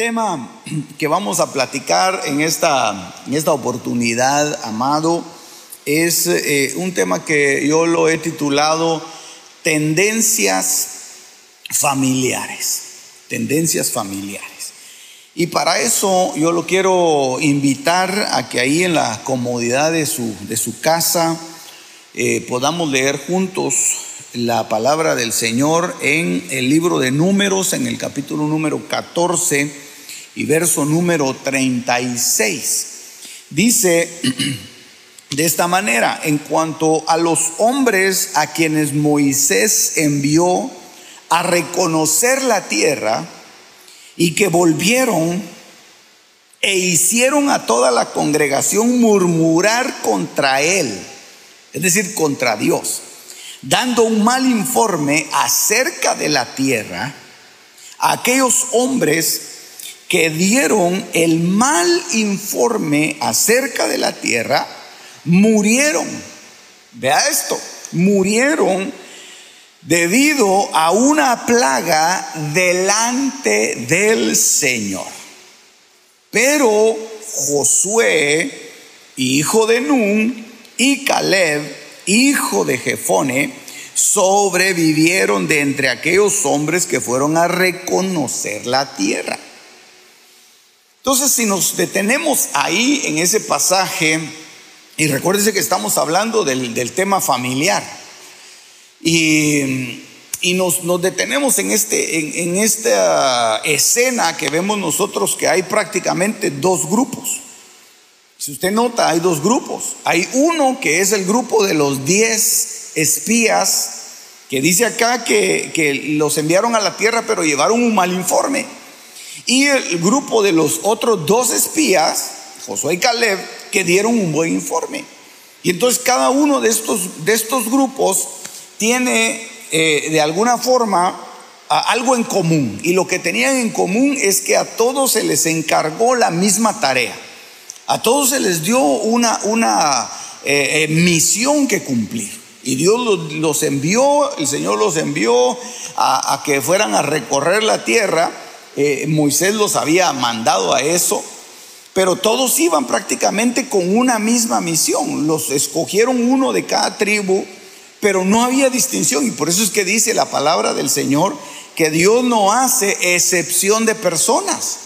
tema que vamos a platicar en esta, en esta oportunidad, amado, es eh, un tema que yo lo he titulado Tendencias familiares. Tendencias familiares. Y para eso yo lo quiero invitar a que ahí en la comodidad de su, de su casa eh, podamos leer juntos la palabra del Señor en el libro de números, en el capítulo número 14 y verso número 36. Dice de esta manera, en cuanto a los hombres a quienes Moisés envió a reconocer la tierra y que volvieron e hicieron a toda la congregación murmurar contra él, es decir, contra Dios, dando un mal informe acerca de la tierra, aquellos hombres que dieron el mal informe acerca de la tierra, murieron. Vea esto, murieron debido a una plaga delante del Señor. Pero Josué, hijo de Nun, y Caleb, hijo de Jefone, sobrevivieron de entre aquellos hombres que fueron a reconocer la tierra. Entonces, si nos detenemos ahí en ese pasaje, y recuérdense que estamos hablando del, tema familiar, y, nos, detenemos en, este, en, esta escena que vemos nosotros que hay prácticamente dos grupos. Si usted nota, hay dos grupos. Hay uno que es el grupo de los diez espías, que dice acá que, que los enviaron a la tierra, pero llevaron un mal informe. Y el grupo de los otros dos espías, Josué y Caleb, que dieron un buen informe. Y entonces cada uno de estos, de estos grupos tiene eh, de alguna forma algo en común. Y lo que tenían en común es que a todos se les encargó la misma tarea. A todos se les dio una, una eh, eh, misión que cumplir. Y Dios los, envió, el Señor los envió a que fueran a recorrer la tierra eh, Moisés los había mandado a eso, pero todos iban prácticamente con una misma misión. Los escogieron uno de cada tribu, pero no había distinción. Y por eso es que dice la palabra del Señor que Dios no hace excepción de personas.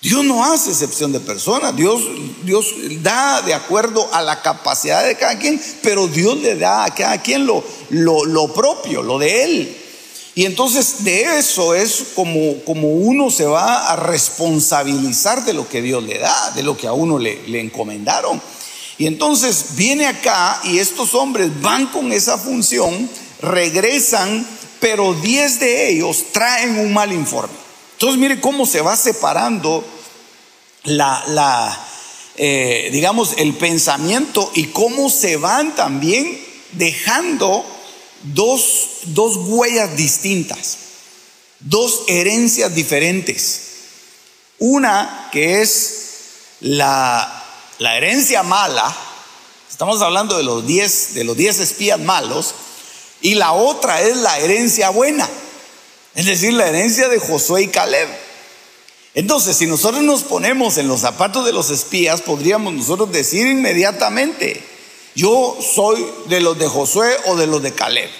Dios no hace excepción de personas. Dios, Dios da de acuerdo a la capacidad de cada quien, pero Dios le da a cada quien lo, lo, lo propio, lo de Él. Y entonces de eso es como, como uno se va a responsabilizar de lo que Dios le da, de lo que a uno le, encomendaron. Y entonces viene acá y estos hombres van con esa función, regresan, pero 10 de ellos traen un mal informe. Entonces mire cómo se va separando la eh, digamos, el pensamiento y cómo se van también dejando dos, huellas distintas, dos herencias diferentes. Una que es la, la herencia mala, estamos hablando de los diez, de los diez espías malos, y la otra es la herencia buena, es decir, la herencia de Josué y Caleb. Entonces, si nosotros nos ponemos en los zapatos de los espías, podríamos nosotros decir inmediatamente, yo soy de los de Josué o de los de Caleb.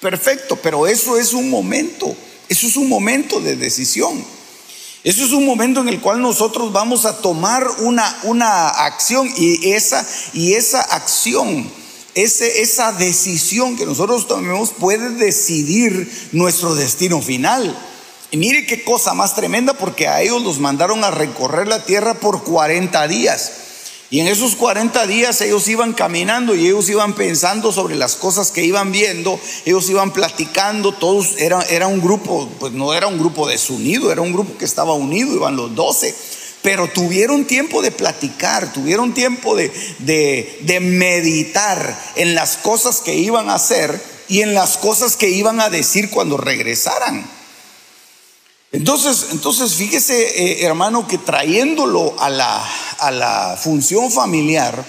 Perfecto, pero eso es un momento, eso es un momento de decisión. Eso es un momento en el cual nosotros vamos a tomar una, una acción y esa, y esa acción, ese, esa decisión que nosotros tomemos puede decidir nuestro destino final. Y mire qué cosa más tremenda porque a ellos los mandaron a recorrer la tierra por 40 días. Y en esos 40 días ellos iban caminando y ellos iban pensando sobre las cosas que iban viendo, ellos iban platicando, todos era, era un grupo, pues no era un grupo desunido, era un grupo que estaba unido, iban los 12, pero tuvieron tiempo de platicar, tuvieron tiempo de, de, de meditar en las cosas que iban a hacer y en las cosas que iban a decir cuando regresaran. Entonces, entonces fíjese, eh, hermano, que trayéndolo a la, a la función familiar,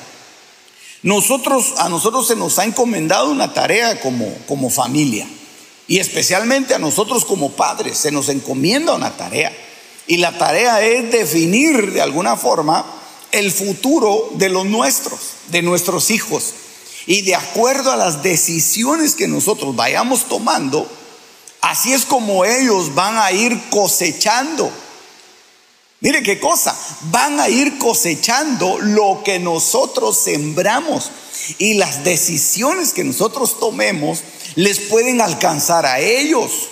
nosotros, a nosotros se nos ha encomendado una tarea como, como familia. Y especialmente a nosotros como padres se nos encomienda una tarea. Y la tarea es definir de alguna forma el futuro de los nuestros, de nuestros hijos. Y de acuerdo a las decisiones que nosotros vayamos tomando, Así es como ellos van a ir cosechando. Mire qué cosa, van a ir cosechando lo que nosotros sembramos y las decisiones que nosotros tomemos les pueden alcanzar a ellos.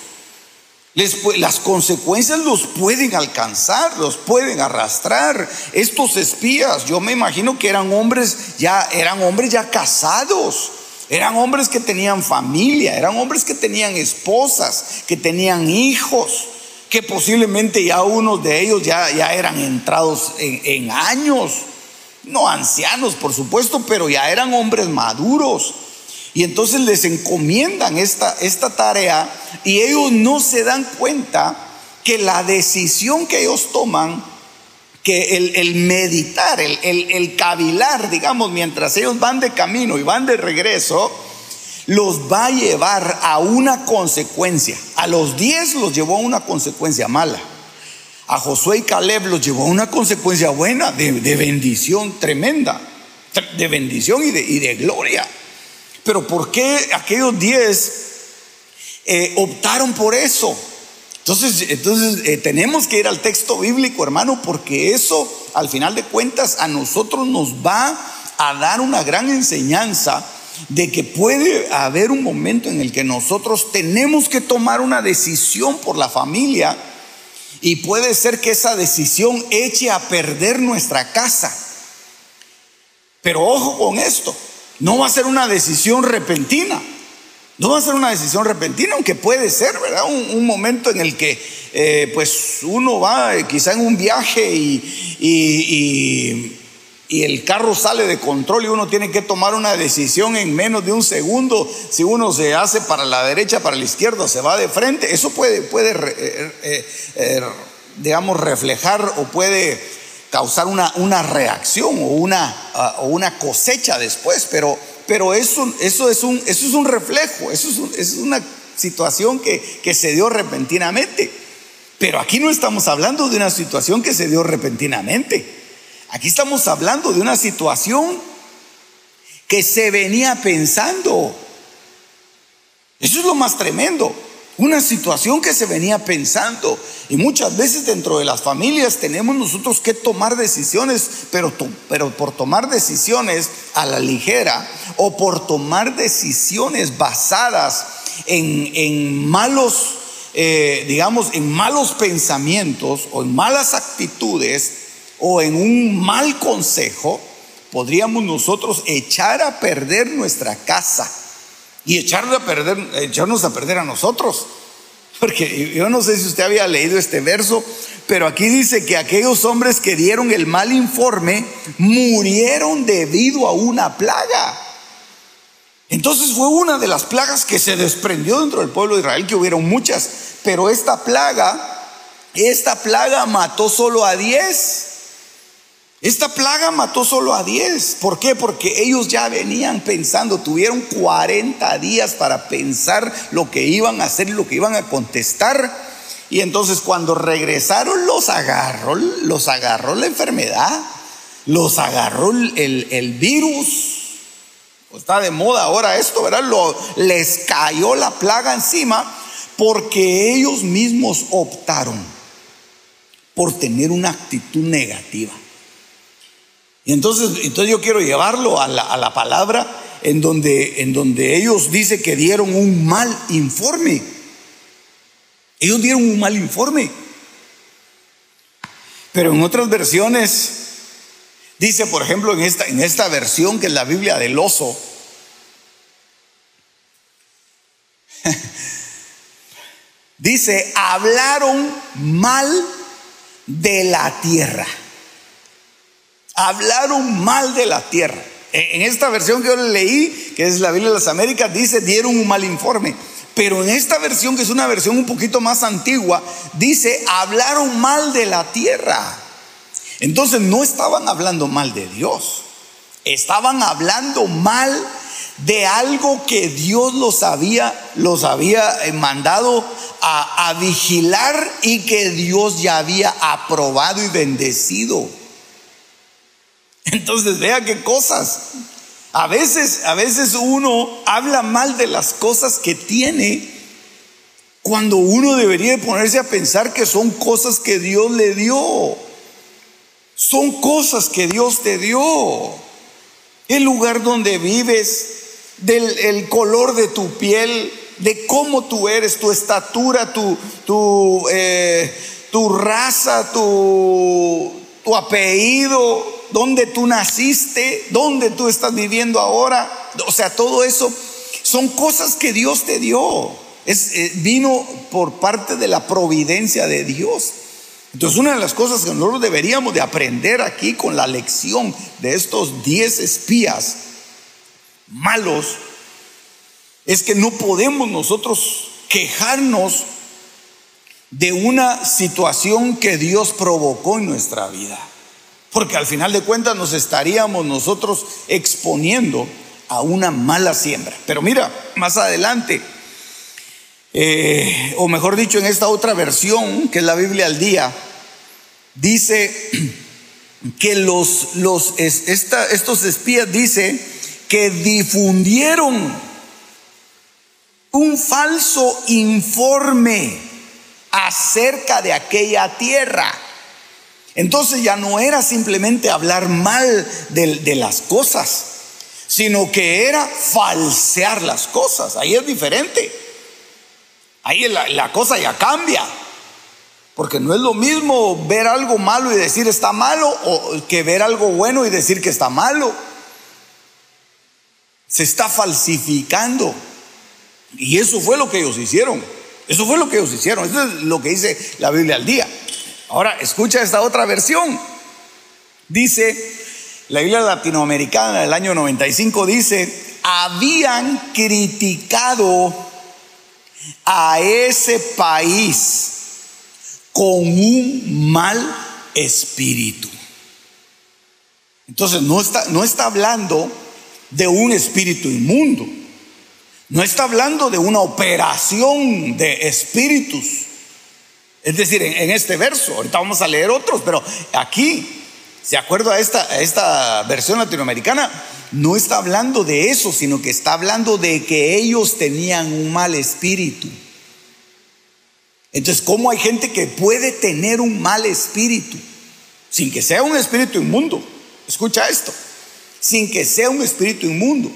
las consecuencias los pueden alcanzar, los pueden arrastrar. Estos espías, yo me imagino que eran hombres ya eran hombres ya casados. Eran hombres que tenían familia, eran hombres que tenían esposas, que tenían hijos, que posiblemente ya unos de ellos ya, ya eran entrados en, años, no ancianos por supuesto, pero ya eran hombres maduros. Y entonces les encomiendan esta, esta tarea y ellos no se dan cuenta que la decisión que ellos toman que el, meditar, el, cavilar, digamos, mientras ellos van de camino y van de regreso, los va a llevar a una consecuencia. A los diez los llevó a una consecuencia mala. A Josué y Caleb los llevó a una consecuencia buena, de, bendición tremenda, de bendición y de, gloria. Pero ¿por qué aquellos diez eh, optaron por eso? Entonces, entonces eh, tenemos que ir al texto bíblico, hermano, porque eso, al final de cuentas, a nosotros nos va a dar una gran enseñanza de que puede haber un momento en el que nosotros tenemos que tomar una decisión por la familia y puede ser que esa decisión eche a perder nuestra casa. Pero ojo con esto, no va a ser una decisión repentina. No va a ser una decisión repentina, aunque puede ser, ¿verdad? Un, momento en el que eh, pues uno va eh, quizá en un viaje y, y, el carro sale de control y uno tiene que tomar una decisión en menos de un segundo. Si uno se hace para la derecha, para la izquierda, se va de frente, eso puede, puede eh, digamos, reflejar o puede causar una, una reacción o una, ah, o una cosecha después, pero pero eso, eso, es, un, eso es un reflejo, eso es, una situación que, que se dio repentinamente. Pero aquí no estamos hablando de una situación que se dio repentinamente. Aquí estamos hablando de una situación que se venía pensando. Eso es lo más tremendo. Una situación que se venía pensando. Y muchas veces dentro de las familias tenemos nosotros que tomar decisiones, pero, pero por tomar decisiones a la ligera o por tomar decisiones basadas en, malos, eh, digamos, en malos pensamientos o en malas actitudes o en un mal consejo, podríamos nosotros echar a perder nuestra casa y echarnos a perder, echarnos a perder a nosotros. Porque yo no sé si usted había leído este verso, pero aquí dice que aquellos hombres que dieron el mal informe murieron debido a una plaga. Entonces fue una de las plagas que se desprendió dentro del pueblo de Israel, que hubieron muchas, pero esta plaga, esta plaga mató solo a diez. Esta plaga mató solo a 10. ¿Por qué? Porque ellos ya venían pensando, tuvieron 40 días para pensar lo que iban a hacer y lo que iban a contestar. Y entonces cuando regresaron los agarró, los agarró la enfermedad, los agarró el, virus. está de moda ahora esto, ¿verdad? Lo, les cayó la plaga encima porque ellos mismos optaron por tener una actitud negativa. Y entonces, entonces yo quiero llevarlo a la, palabra en donde, en donde ellos dicen que dieron un mal informe. Ellos dieron un mal informe. Pero en otras versiones Dice, por ejemplo, en esta, en esta versión que es la Biblia del oso, dice, hablaron mal de la tierra. Hablaron mal de la tierra. En esta versión que yo leí, que es la Biblia de las Américas, dice, dieron un mal informe. Pero en esta versión, que es una versión un poquito más antigua, dice, hablaron mal de la tierra. Entonces no estaban hablando mal de Dios, estaban hablando mal de algo que Dios los había, los había eh, mandado a, a vigilar y que Dios ya había aprobado y bendecido. Entonces vea qué cosas. A veces, a veces uno habla mal de las cosas que tiene cuando uno debería ponerse a pensar que son cosas que Dios le dio. Son cosas que Dios te dio. El lugar donde vives, del el color de tu piel, de cómo tú eres, tu estatura, tu, tu, eh, raza, tu, tu apellido, dónde tú naciste, dónde tú estás viviendo ahora. O sea, todo eso son cosas que Dios te dio. Es, eh, vino por parte de la providencia de Dios. Entonces, una de las cosas que nosotros deberíamos de aprender aquí con la lección de estos 10 espías malos es que no podemos nosotros quejarnos de una situación que Dios provocó en nuestra vida. Porque al final de cuentas nos estaríamos nosotros exponiendo a una mala siembra. Pero mira, más adelante, eh, o mejor dicho, en esta otra versión, que es la Biblia al día, dice que los, los estos espías dicen que difundieron un falso informe acerca de aquella tierra. Entonces ya no era simplemente hablar mal de, las cosas, sino que era falsear las cosas. Ahí es diferente. Ahí la, la cosa ya cambia. Porque no es lo mismo ver algo malo y decir está malo o que ver algo bueno y decir que está malo. Se está falsificando. Y eso fue lo que ellos hicieron. Eso fue lo que ellos hicieron. Eso es lo que dice la Biblia al día. Ahora, escucha esta otra versión. Dice, la Biblia latinoamericana del año 95 dice, habían criticado a ese país con un mal espíritu. Entonces no está, no está hablando de un espíritu inmundo. No está hablando de una operación de espíritus. Es decir, en, este verso, ahorita vamos a leer otros, pero aquí, de acuerdo a esta, a esta versión latinoamericana, no está hablando de eso, sino que está hablando de que ellos tenían un mal espíritu. Entonces, ¿cómo hay gente que puede tener un mal espíritu sin que sea un espíritu inmundo? Escucha esto, sin que sea un espíritu inmundo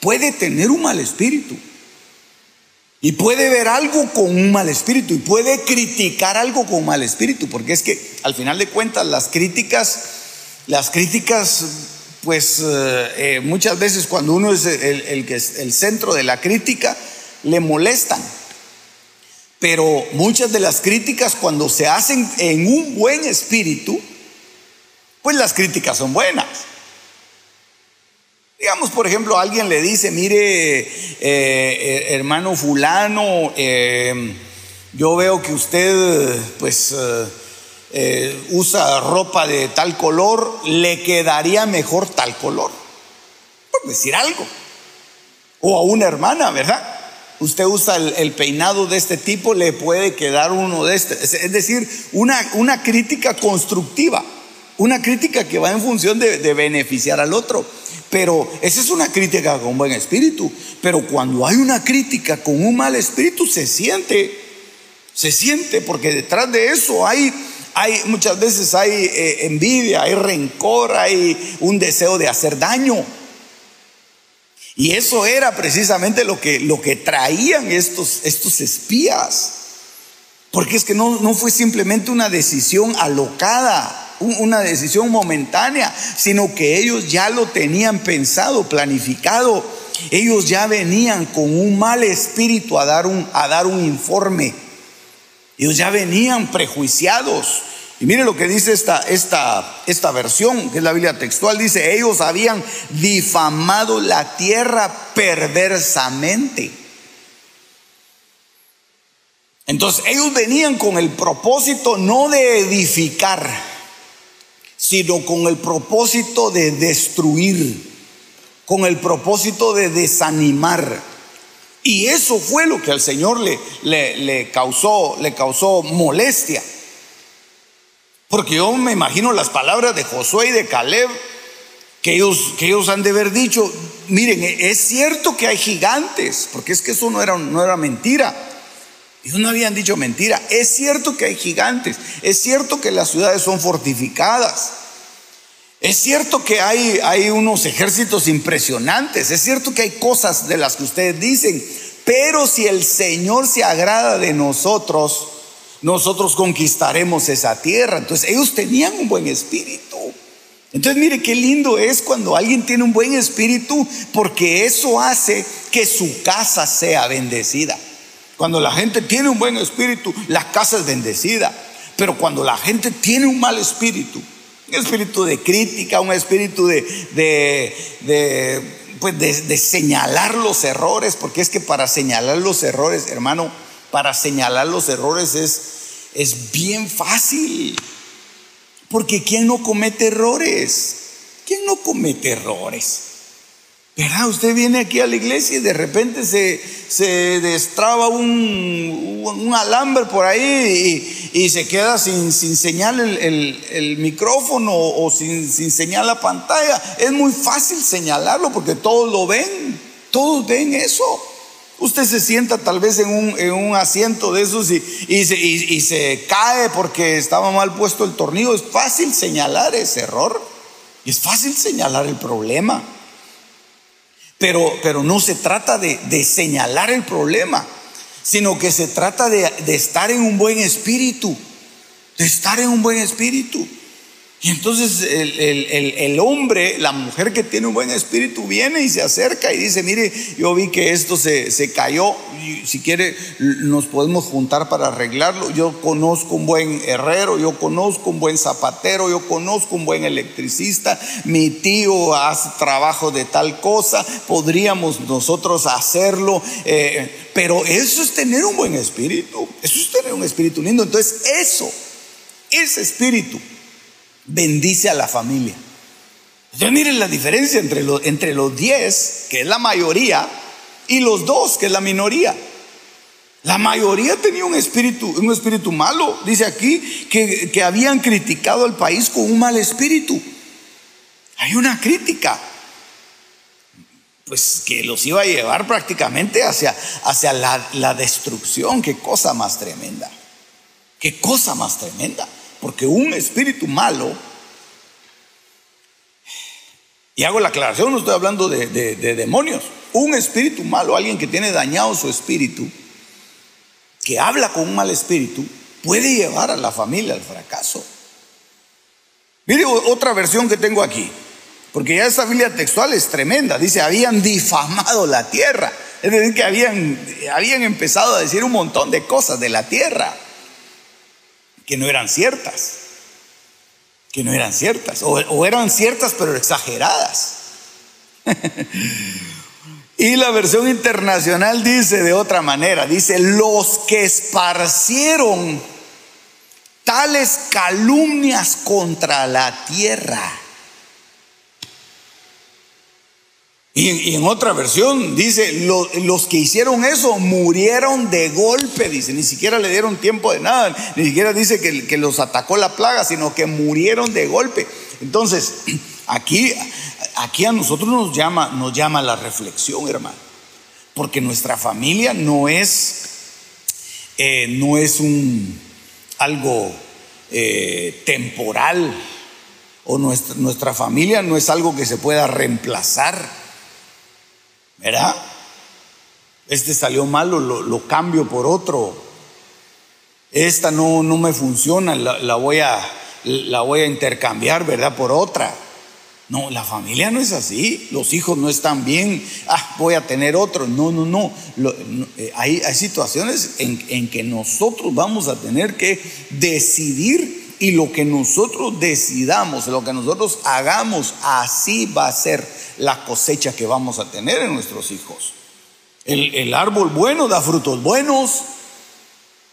puede tener un mal espíritu. Y puede ver algo con un mal espíritu y puede criticar algo con mal espíritu, porque es que al final de cuentas las críticas, las críticas, pues eh, eh, muchas veces cuando uno es el, el, el centro de la crítica, le molestan. Pero muchas de las críticas cuando se hacen en un buen espíritu, pues las críticas son buenas. Digamos, por ejemplo, alguien le dice, mire, eh, eh, hermano fulano, eh, yo veo que usted, pues, usa ropa de tal color, le quedaría mejor tal color, por decir algo. O a una hermana, ¿verdad? Usted usa el, peinado de este tipo, le puede quedar uno de este. Es decir, una, una crítica constructiva, una crítica que va en función de beneficiar al otro. Pero esa es una crítica con buen espíritu. Pero cuando hay una crítica con un mal espíritu, se siente, se siente, porque detrás de eso hay, hay muchas veces hay eh, envidia, hay rencor, hay un deseo de hacer daño. Y eso era precisamente lo que, lo que traían estos, estos espías. Porque es que no, no fue simplemente una decisión alocada una decisión momentánea, sino que ellos ya lo tenían pensado, planificado. Ellos ya venían con un mal espíritu a dar un, a dar un informe. Ellos ya venían prejuiciados. Y mire lo que dice esta, esta, esta versión, que es la Biblia textual, dice, ellos habían difamado la tierra perversamente. Entonces ellos venían con el propósito no de edificar, sino con el propósito de destruir, con el propósito de desanimar. Y eso fue lo que al Señor le, le, causó, le causó molestia. Porque yo me imagino las palabras de Josué y de Caleb, que ellos, que ellos han de haber dicho, miren, es cierto que hay gigantes, porque es que eso no era, no era mentira. Ellos no habían dicho mentira. Es cierto que hay gigantes. Es cierto que las ciudades son fortificadas. Es cierto que hay, hay unos ejércitos impresionantes. Es cierto que hay cosas de las que ustedes dicen. Pero si el Señor se agrada de nosotros, nosotros conquistaremos esa tierra. Entonces ellos tenían un buen espíritu. Entonces mire qué lindo es cuando alguien tiene un buen espíritu porque eso hace que su casa sea bendecida. Cuando la gente tiene un buen espíritu, la casa es bendecida. Pero cuando la gente tiene un mal espíritu, un espíritu de crítica, un espíritu de, de, pues de, señalar los errores, porque es que para señalar los errores, hermano, para señalar los errores es, es bien fácil. Porque ¿quién no comete errores? ¿Quién no comete errores? ¿Verdad? Usted viene aquí a la iglesia y de repente se, se destraba un, un, alambre por ahí y, se queda sin, sin señal el, el, micrófono o sin, sin señal la pantalla. Es muy fácil señalarlo porque todos lo ven, todos ven eso. Usted se sienta tal vez en un, en un asiento de esos y, y, se, y, se, cae porque estaba mal puesto el tornillo. Es fácil señalar ese error. Y es fácil señalar el problema. Pero, pero no se trata de, de, señalar el problema, sino que se trata de, de estar en un buen espíritu, de estar en un buen espíritu. Y entonces el, hombre, la mujer que tiene un buen espíritu, viene y se acerca y dice, mire, yo vi que esto se, se cayó, y si quiere nos podemos juntar para arreglarlo. Yo conozco un buen herrero, yo conozco un buen zapatero, yo conozco un buen electricista, mi tío hace trabajo de tal cosa, podríamos nosotros hacerlo, eh, pero eso es tener un buen espíritu, eso es tener un espíritu lindo. Entonces eso, ese espíritu bendice a la familia. Entonces miren la diferencia entre, entre los 10, que es la mayoría, y los dos, que es la minoría. La mayoría tenía un espíritu, un espíritu malo. Dice aquí que, que habían criticado al país con un mal espíritu. Hay una crítica pues que los iba a llevar prácticamente hacia, hacia la, la, destrucción. Qué cosa más tremenda. Qué cosa más tremenda. Porque un espíritu malo, y hago la aclaración, no estoy hablando de, demonios, un espíritu malo, alguien que tiene dañado su espíritu, que habla con un mal espíritu, puede llevar a la familia al fracaso. Mire otra versión que tengo aquí, porque ya esta Biblia textual es tremenda. Dice, habían difamado la tierra. Es decir, que habían, habían empezado a decir un montón de cosas de la tierra que no eran ciertas, que no eran ciertas, o, eran ciertas pero exageradas. y la versión internacional dice de otra manera, dice, los que esparcieron tales calumnias contra la tierra Y, en otra versión dice, los que hicieron eso murieron de golpe, dice, ni siquiera le dieron tiempo de nada, ni siquiera dice que, que los atacó la plaga, sino que murieron de golpe. Entonces, aquí, aquí a nosotros nos llama, nos llama la reflexión, hermano, porque nuestra familia no es, eh, no es un, algo eh, temporal, o nuestra, nuestra familia no es algo que se pueda reemplazar. ¿Verdad? Este salió malo, lo, cambio por otro. Esta no, no me funciona, la, voy a, la voy a intercambiar, ¿verdad? Por otra. No, la familia no es así. Los hijos no están bien. Ah, voy a tener otro. No, no, no. Eh, hay, hay, situaciones en, en que nosotros vamos a tener que decidir y lo que nosotros decidamos, lo que nosotros hagamos, así va a ser la cosecha que vamos a tener en nuestros hijos. El, el árbol bueno da frutos buenos.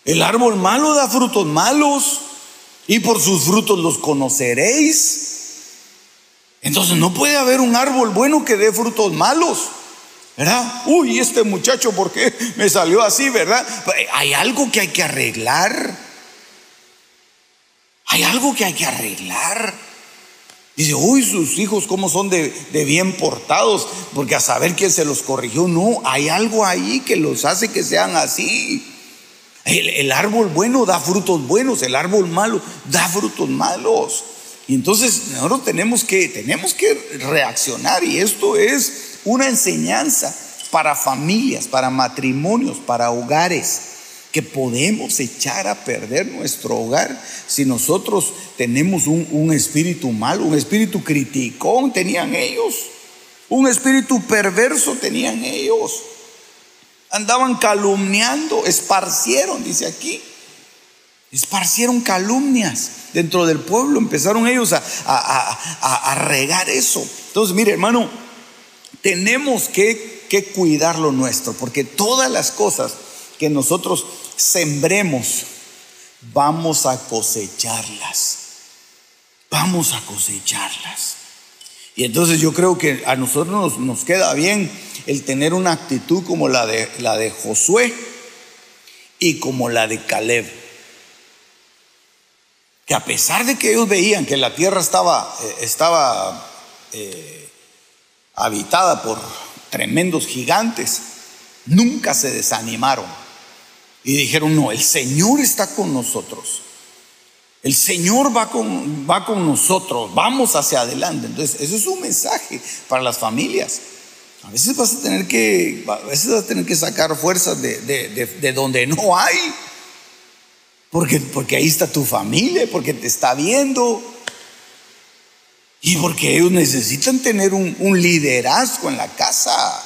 El árbol malo da frutos malos. Y por sus frutos los conoceréis. Entonces no puede haber un árbol bueno que dé frutos malos. ¿Verdad? Uy, este muchacho, ¿por qué me salió así, verdad? Hay algo que hay que arreglar. Hay algo que hay que arreglar. Dice, uy, sus hijos cómo son de, bien portados, porque a saber quién se los corrigió, no, hay algo ahí que los hace que sean así. El, el árbol bueno da frutos buenos, el árbol malo da frutos malos. Y entonces nosotros tenemos que, tenemos que reaccionar y esto es una enseñanza para familias, para matrimonios, para hogares, que podemos echar a perder nuestro hogar si nosotros tenemos un, un espíritu malo, un espíritu criticón tenían ellos, un espíritu perverso tenían ellos, andaban calumniando, esparcieron, dice aquí esparcieron calumnias dentro del pueblo, empezaron ellos a, regar eso. Entonces, mire hermano, tenemos que, que cuidar lo nuestro, porque todas las cosas que nosotros sembremos, vamos a cosecharlas. Vamos a cosecharlas. Y entonces yo creo que a nosotros nos, queda bien el tener una actitud como la de, la de Josué y como la de Caleb que a pesar de que ellos veían que la tierra estaba, eh, estaba eh, habitada por tremendos gigantes, nunca se desanimaron y dijeron, no, el Señor está con nosotros. El Señor va con, va con nosotros, vamos hacia adelante. Entonces, eso es un mensaje para las familias. A veces vas a tener que, a veces vas a tener que sacar fuerzas de, de donde no hay. Porque, porque ahí está tu familia, porque te está viendo. Y porque ellos necesitan tener un, liderazgo en la casa.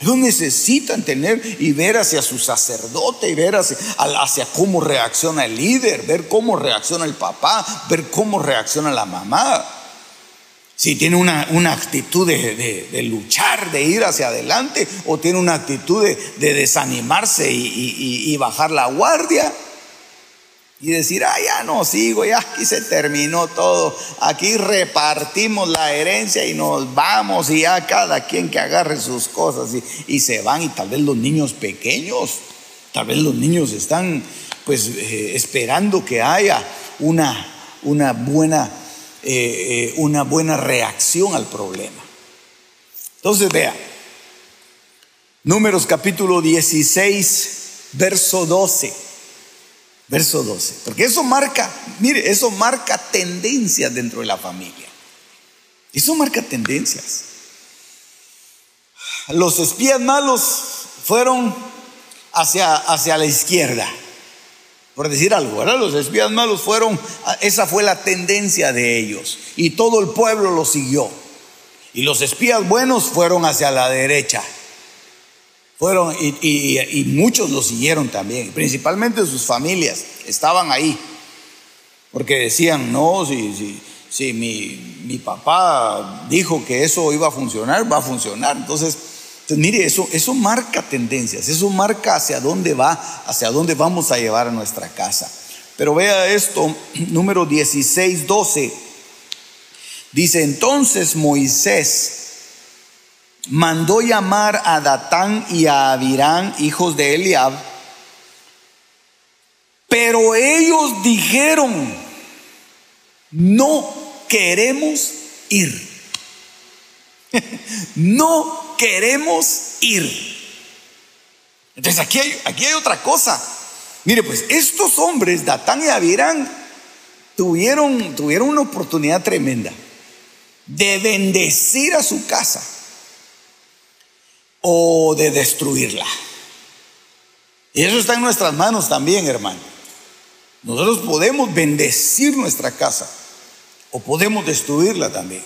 Ellos necesitan tener y ver hacia su sacerdote y ver hacia, cómo reacciona el líder, ver cómo reacciona el papá, ver cómo reacciona la mamá. Si tiene una actitud de, luchar, de ir hacia adelante, o tiene una actitud de, desanimarse y bajar la guardia y decir, ah, ya no sigo, ya aquí se terminó todo, aquí repartimos la herencia y nos vamos y ya cada quien que agarre sus cosas y, se van y tal vez los niños pequeños, tal vez los niños están pues eh, esperando que haya una, una, buena, eh, eh, una buena reacción al problema. Entonces vea, números capítulo 16, verso 12. Verso 12. Porque eso marca, mire, eso marca tendencias dentro de la familia. Eso marca tendencias. Los espías malos fueron hacia, hacia la izquierda, por decir algo, ¿verdad? Los espías malos fueron, esa fue la tendencia de ellos. Y todo el pueblo lo siguió. Y los espías buenos fueron hacia la derecha. Fueron, y, muchos lo siguieron también, principalmente sus familias, estaban ahí, porque decían, no, si, si, mi, mi, papá dijo que eso iba a funcionar, va a funcionar. Entonces, mire, eso, eso marca tendencias, eso marca hacia dónde va, hacia dónde vamos a llevar a nuestra casa. Pero vea esto, número 16, 12. Dice, entonces Moisés mandó llamar a Datán y a Abirán, hijos de Eliab, pero ellos dijeron, no queremos ir. no queremos ir. Entonces aquí hay, aquí hay otra cosa. Mire, pues estos hombres, Datán y Abirán, tuvieron, tuvieron una oportunidad tremenda de bendecir a su casa o de destruirla. Y eso está en nuestras manos también, hermano. Nosotros podemos bendecir nuestra casa o podemos destruirla también.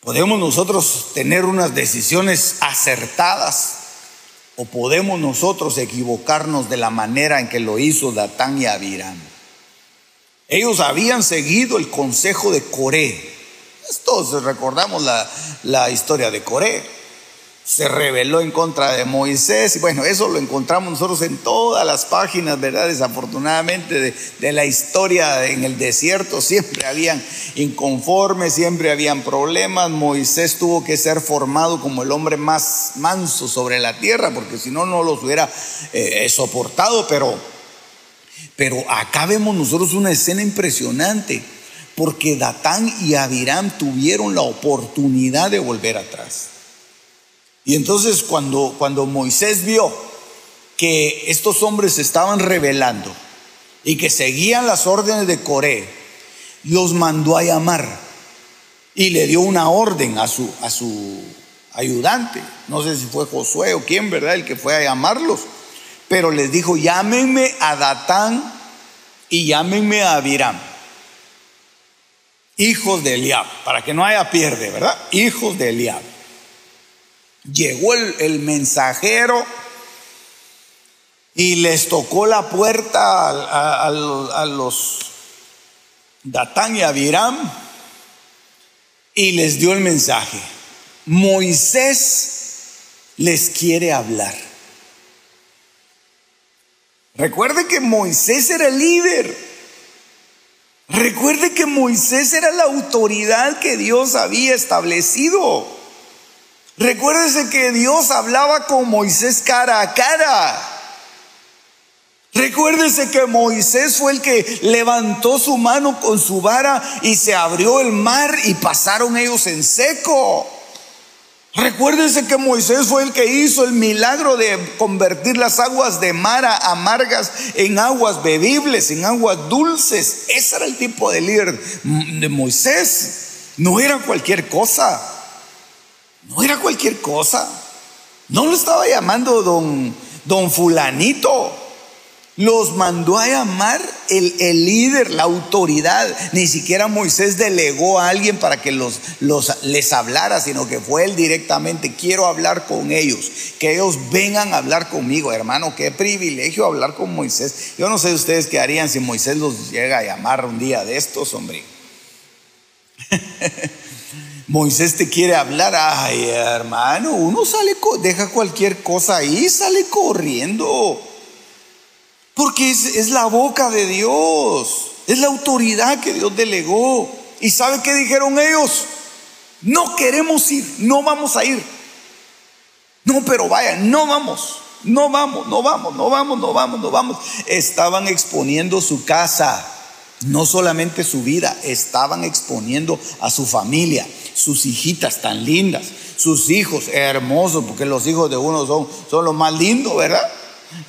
Podemos nosotros tener unas decisiones acertadas o podemos nosotros equivocarnos de la manera en que lo hizo Datán y Abiram. Ellos habían seguido el consejo de Coré. Todos recordamos la, la historia de Coré se rebeló en contra de Moisés. Y bueno, eso lo encontramos nosotros en todas las páginas, ¿verdad? Desafortunadamente de, la historia en el desierto siempre habían inconformes, siempre habían problemas. Moisés tuvo que ser formado como el hombre más manso sobre la tierra, porque si no, no los hubiera eh, soportado. Pero, pero acá vemos nosotros una escena impresionante, porque Datán y Abiram tuvieron la oportunidad de volver atrás. Y entonces cuando, cuando Moisés vio que estos hombres se estaban rebelando y que seguían las órdenes de Coré, los mandó a llamar y le dio una orden a su, a su ayudante. No sé si fue Josué o quién, ¿verdad? El que fue a llamarlos. Pero les dijo, llámenme a Datán y llámenme a Abiram. Hijos de Eliab, para que no haya pierde, ¿verdad? Hijos de Eliab. Llegó el, mensajero y les tocó la puerta a, los Datán y Abiram y les dio el mensaje. Moisés les quiere hablar. Recuerde que Moisés era el líder. Recuerde que Moisés era la autoridad que Dios había establecido. Recuérdese que Dios hablaba con Moisés cara a cara. Recuérdese que Moisés fue el que levantó su mano con su vara y se abrió el mar y pasaron ellos en seco. Recuérdese que Moisés fue el que hizo el milagro de convertir las aguas de mar amargas en aguas bebibles, en aguas dulces. Ese era el tipo de líder de Moisés. No era cualquier cosa. No era cualquier cosa. No lo estaba llamando don, don fulanito. Los mandó a llamar el, el, líder, la autoridad. Ni siquiera Moisés delegó a alguien para que los, los, les hablara, sino que fue él directamente. Quiero hablar con ellos, que ellos vengan a hablar conmigo, hermano. Qué privilegio hablar con Moisés. Yo no sé ustedes qué harían si Moisés los llega a llamar un día de estos, hombre. Moisés te quiere hablar, ay hermano, uno sale, deja cualquier cosa ahí, sale corriendo. Porque es, la boca de Dios, es la autoridad que Dios delegó. ¿Y sabe qué dijeron ellos? No queremos ir, no vamos a ir. No, pero vaya, no vamos, no vamos, no vamos, no vamos, no vamos, no vamos. Estaban exponiendo su casa, no solamente su vida, estaban exponiendo a su familia sus hijitas tan lindas, sus hijos hermosos, porque los hijos de uno son, son los más lindos, ¿verdad?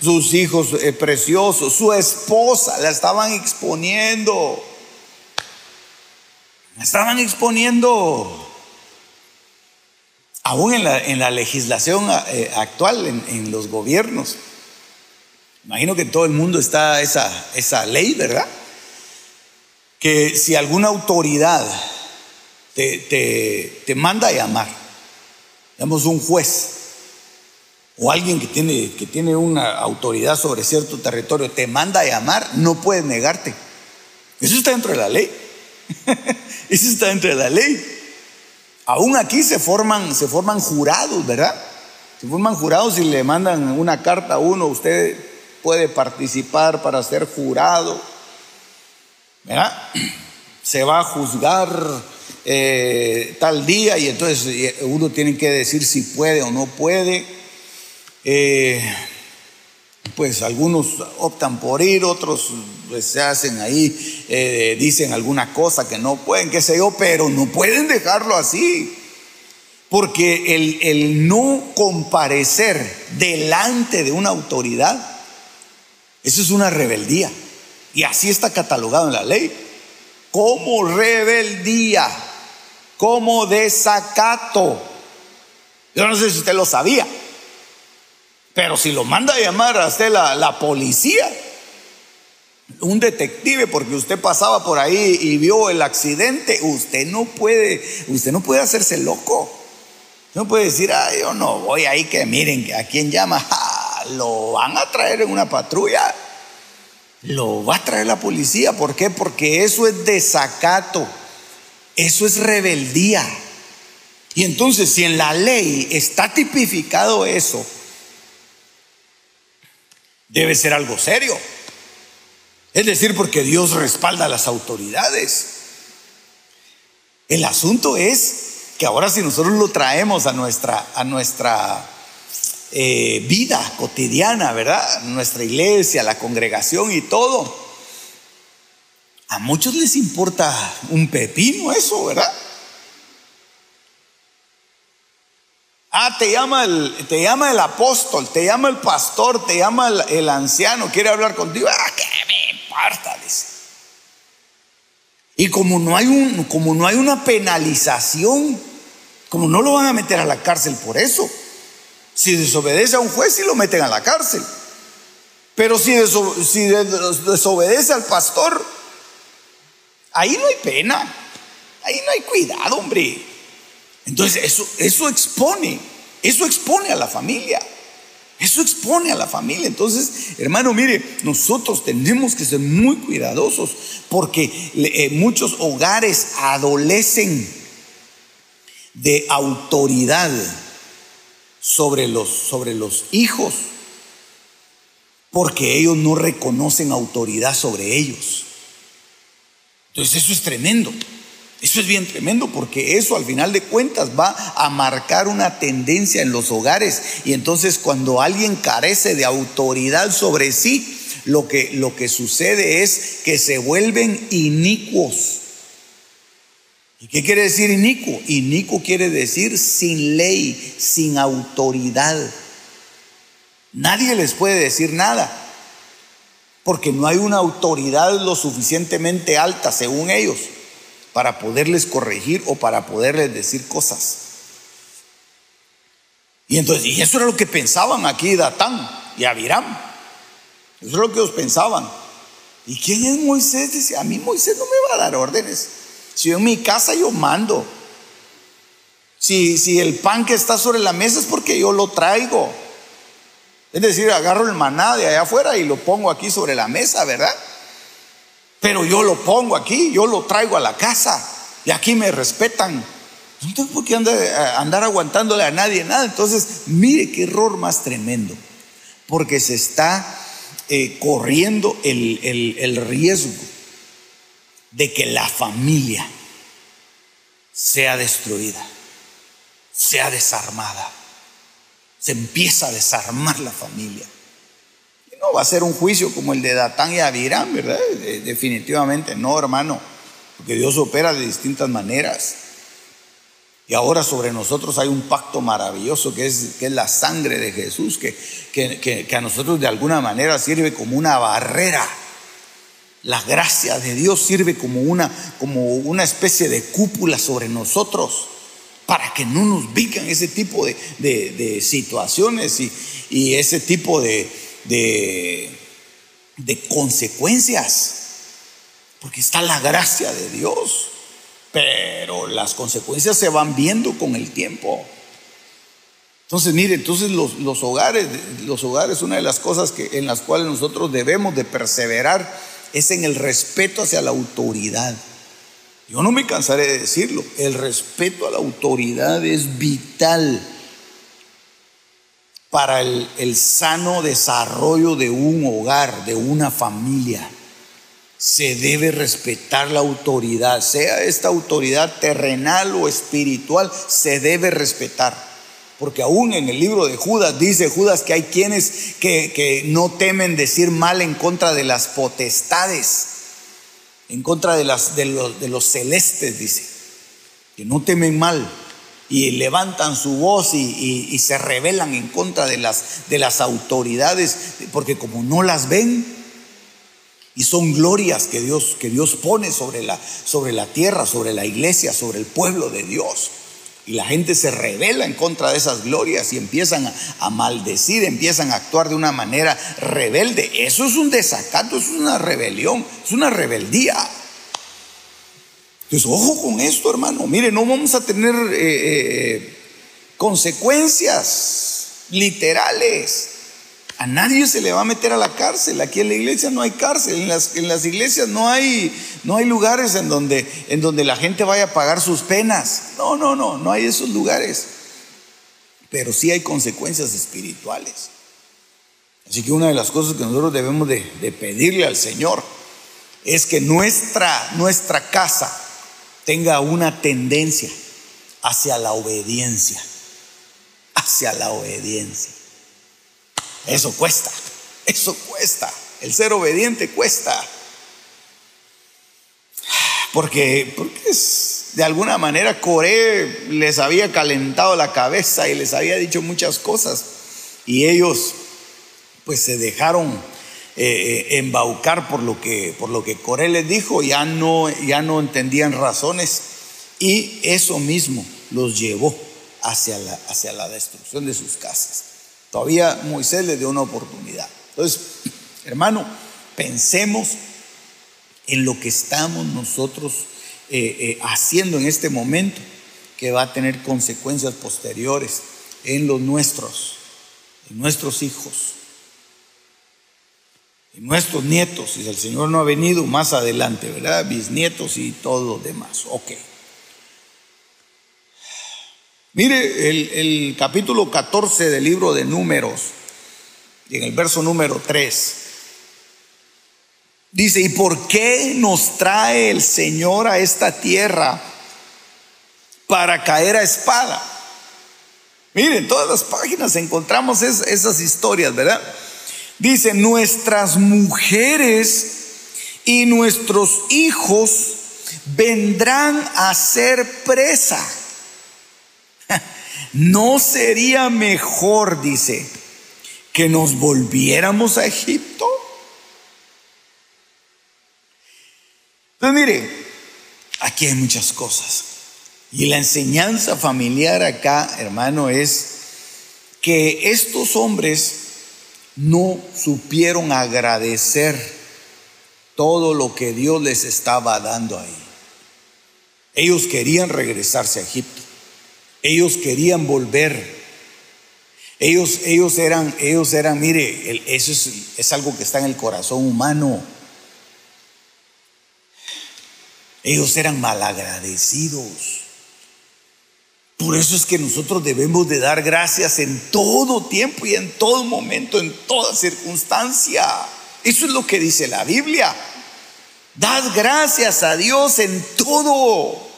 Sus hijos eh, preciosos, su esposa, la estaban exponiendo. La estaban exponiendo. Aún en la, en la legislación eh, actual, en, en, los gobiernos. Imagino que todo el mundo está esa, esa ley, ¿verdad? Que si alguna autoridad te, te, manda a llamar, digamos un juez o alguien que tiene, que tiene una autoridad sobre cierto territorio, te manda a llamar, no puedes negarte. Eso está dentro de la ley. Eso está dentro de la ley. Aún aquí se forman, se forman jurados, ¿verdad? Se forman jurados y le mandan una carta a uno, usted puede participar para ser jurado, ¿verdad? Se va a juzgar eh, tal día y entonces eh, uno tiene que decir si puede o no puede. Eh, pues algunos optan por ir, otros pues, se hacen ahí, dicen alguna cosa que no pueden, qué sé yo, pero no pueden dejarlo así. Porque el, el no comparecer delante de una autoridad, eso es una rebeldía. Y así está catalogado en la ley como rebeldía como desacato. Yo no sé si usted lo sabía, pero si lo manda a llamar a usted la, la policía, un detective porque usted pasaba por ahí y vio el accidente, usted no puede, usted no puede hacerse loco. No puede decir, ay, yo no voy ahí que miren a quién llama, lo van a traer en una patrulla, lo va a traer la policía. ¿Por qué? Porque eso es desacato, eso es rebeldía. Y entonces, si en la ley está tipificado eso, debe ser algo serio. Es decir, porque Dios respalda a las autoridades. El asunto es que ahora si nosotros lo traemos a nuestra, a nuestra eh, vida cotidiana, ¿verdad? Nuestra iglesia, la congregación y todo, a muchos les importa un pepino eso, ¿verdad? Ah, te llama el, te llama el apóstol, te llama el pastor, te llama el, anciano, quiere hablar contigo. Ah, ¿qué me importa? Dice. Y como no, hay un, como no hay una penalización, como no lo van a meter a la cárcel por eso, si desobedece a un juez, sí lo meten a la cárcel. Pero si desobedece al pastor, ahí no hay pena, ahí no hay cuidado, hombre. Entonces eso, eso expone, eso expone a la familia. Eso expone a la familia. Entonces, hermano, mire, nosotros tenemos que ser muy cuidadosos porque eh, muchos hogares adolecen de autoridad sobre los, sobre los hijos porque ellos no reconocen autoridad sobre ellos. Entonces, eso es tremendo. Eso es bien tremendo porque eso al final de cuentas va a marcar una tendencia en los hogares y entonces cuando alguien carece de autoridad sobre sí, lo que, lo que sucede es que se vuelven inicuos. ¿Y qué quiere decir inicuo? Inicuo quiere decir sin ley, sin autoridad. Nadie les puede decir nada porque no hay una autoridad lo suficientemente alta según ellos para poderles corregir o para poderles decir cosas. Y entonces, y eso era lo que pensaban aquí Datán y Abiram. Eso es lo que ellos pensaban. ¿Y quién es Moisés? Dice, a mí Moisés no me va a dar órdenes. Si yo en mi casa yo mando. Si, si el pan que está sobre la mesa es porque yo lo traigo. Es decir, agarro el maná de allá afuera y lo pongo aquí sobre la mesa, ¿verdad? Pero yo lo pongo aquí, yo lo traigo a la casa y aquí me respetan. No tengo por qué andar, aguantándole a nadie nada. Entonces, mire qué error más tremendo. Porque se está eh, corriendo el riesgo de que la familia sea destruida, sea desarmada. Se empieza a desarmar la familia. No va a ser un juicio como el de Datán y Abiram, ¿verdad? Definitivamente no, hermano, porque Dios opera de distintas maneras. Y ahora sobre nosotros hay un pacto maravilloso que es, que es la sangre de Jesús, que, que, a nosotros de alguna manera sirve como una barrera. La gracia de Dios sirve como una, como una especie de cúpula sobre nosotros para que no nos vican ese tipo de, situaciones y, y ese tipo de, de, consecuencias, porque está la gracia de Dios, pero las consecuencias se van viendo con el tiempo. Entonces, mire, entonces los, los, hogares, los hogares, una de las cosas que, en las cuales nosotros debemos de perseverar es en el respeto hacia la autoridad. Yo no me cansaré de decirlo, el respeto a la autoridad es vital para el, sano desarrollo de un hogar, de una familia. Se debe respetar la autoridad, sea esta autoridad terrenal o espiritual, se debe respetar. Porque aún en el libro de Judas dice Judas que hay quienes que, no temen decir mal en contra de las potestades, en contra de, las, de, los, celestes, dice, que no temen mal y levantan su voz y, se rebelan en contra de las, de las autoridades, porque como no las ven, y son glorias que Dios, que Dios pone sobre la tierra, sobre la iglesia, sobre el pueblo de Dios. Y la gente se revela en contra de esas glorias y empiezan a, maldecir, empiezan a actuar de una manera rebelde. Eso es un desacato, es una rebelión, es una rebeldía. Entonces, ojo con esto, hermano. Mire, no vamos a tener eh, eh, consecuencias literales. A nadie se le va a meter a la cárcel. Aquí en la iglesia no hay cárcel. En las, en las iglesias no hay, no hay lugares en donde, en donde la gente vaya a pagar sus penas. No, no, no, no hay esos lugares. Pero sí hay consecuencias espirituales. Así que una de las cosas que nosotros debemos de, pedirle al Señor es que nuestra, nuestra casa tenga una tendencia hacia la obediencia. Hacia la obediencia. Eso cuesta, eso cuesta. El ser obediente cuesta. Porque, porque de alguna manera Coré les había calentado la cabeza y les había dicho muchas cosas. Y ellos pues se dejaron eh, eh, embaucar por lo, que, por lo que Coré les dijo, ya no, ya no entendían razones. Y eso mismo los llevó hacia la, hacia la destrucción de sus casas. Todavía Moisés le dio una oportunidad. Entonces, hermano, pensemos en lo que estamos nosotros eh, eh, haciendo en este momento, que va a tener consecuencias posteriores en los nuestros, en nuestros hijos, en nuestros nietos, si el Señor no ha venido más adelante, ¿verdad? Bisnietos y todo lo demás. Ok. Mire el, capítulo 14 del libro de números, en el verso número 3. Dice, ¿y por qué nos trae el Señor a esta tierra para caer a espada? Mire, en todas las páginas encontramos esas historias, ¿verdad? Dice, nuestras mujeres y nuestros hijos vendrán a ser presa ¿No sería mejor, dice, que nos volviéramos a Egipto? Entonces, mire, aquí hay muchas cosas. Y la enseñanza familiar acá, hermano, es que estos hombres no supieron agradecer todo lo que Dios les estaba dando ahí. Ellos querían regresarse a Egipto. Ellos querían volver. Ellos, ellos eran, ellos eran, mire, eso es, es algo que está en el corazón humano. Ellos eran malagradecidos. Por eso es que nosotros debemos de dar gracias en todo tiempo y en todo momento, en toda circunstancia. Eso es lo que dice la Biblia. Dad gracias a Dios en todo.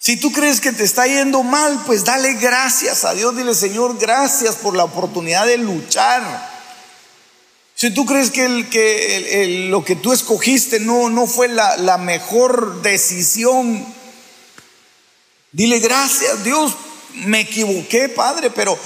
Si tú crees que te está yendo mal, pues dale gracias a Dios. Dile, Señor, gracias por la oportunidad de luchar. Si tú crees que, el, que lo que tú escogiste no, no fue la, la mejor decisión, dile gracias, Dios, me equivoqué, Padre, pero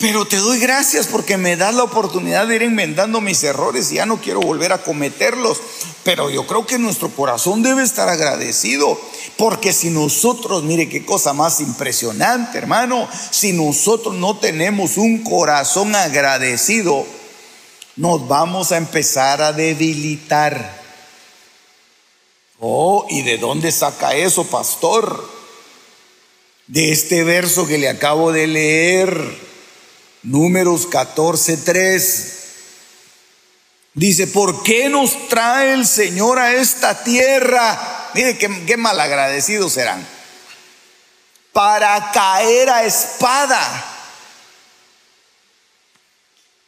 pero te doy gracias porque me das la oportunidad de ir enmendando mis errores y ya no quiero volver a cometerlos. Pero yo creo que nuestro corazón debe estar agradecido. Porque si nosotros, mire qué cosa más impresionante, hermano, si nosotros no tenemos un corazón agradecido, nos vamos a empezar a debilitar. Oh, ¿y de dónde saca eso, pastor? De este verso que le acabo de leer. Números 14:3. Dice, ¿por qué nos trae el Señor a esta tierra? Mire qué, qué malagradecidos serán. Para caer a espada.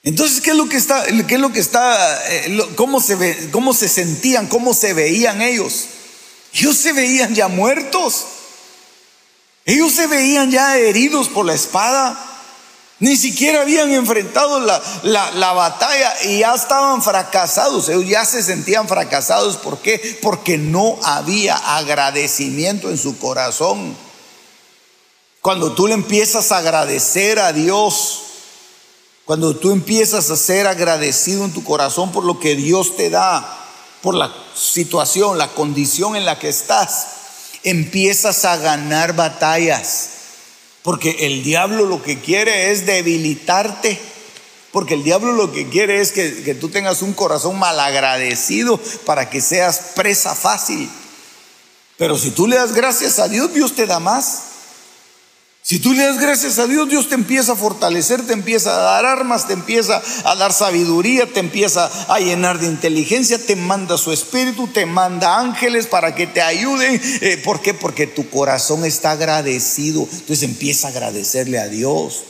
Entonces, ¿qué es lo que está, qué es lo que está, eh, cómo se ve, cómo se sentían, cómo se veían ellos? Ellos se veían ya muertos. Ellos se veían ya heridos por la espada. Ni siquiera habían enfrentado la, batalla y ya estaban fracasados. Ellos ya se sentían fracasados. ¿Por qué? Porque no había agradecimiento en su corazón. Cuando tú le empiezas a agradecer a Dios, cuando tú empiezas a ser agradecido en tu corazón por lo que Dios te da, por la situación, la condición en la que estás, empiezas a ganar batallas. Porque el diablo lo que quiere es debilitarte. Porque el diablo lo que quiere es que, que tú tengas un corazón malagradecido para que seas presa fácil. Pero si tú le das gracias a Dios, Dios te da más. Si tú le das gracias a Dios, Dios te empieza a fortalecer, te empieza a dar armas, te empieza a dar sabiduría, te empieza a llenar de inteligencia, te manda su espíritu, te manda ángeles para que te ayuden. Eh, ¿Por qué? Porque tu corazón está agradecido. Entonces empieza a agradecerle a Dios.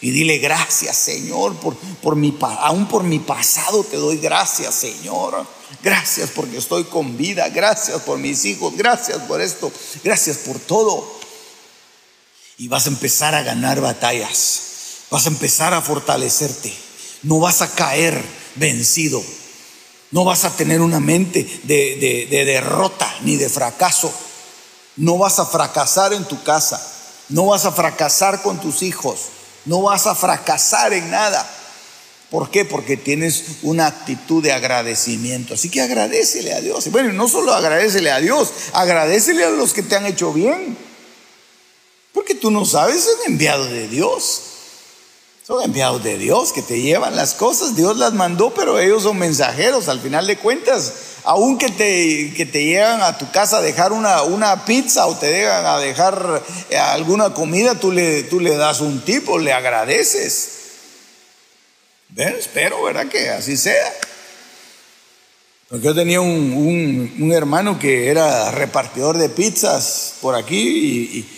Y dile gracias, Señor, por, por mi, aún por mi pasado te doy gracias, Señor. Gracias porque estoy con vida. Gracias por mis hijos. Gracias por esto. Gracias por todo y vas a empezar a ganar batallas, vas a empezar a fortalecerte, no vas a caer vencido, no vas a tener una mente de, derrota ni de fracaso, no vas a fracasar en tu casa, no vas a fracasar con tus hijos, no vas a fracasar en nada. ¿Por qué? Porque tienes una actitud de agradecimiento. Así que agradecele a Dios. Bueno, no solo agradecele a Dios, agradecele a los que te han hecho bien. Porque tú no sabes, son enviados de Dios. Son enviados de Dios que te llevan las cosas. Dios las mandó, pero ellos son mensajeros. Al final de cuentas, aunque te, que te llegan a tu casa a dejar una, una pizza o te llegan a dejar eh, alguna comida, tú le, tú le das un tipo, le agradeces. ¿Ven? Espero, ¿verdad? Que así sea. Porque yo tenía un, un, hermano que era repartidor de pizzas por aquí y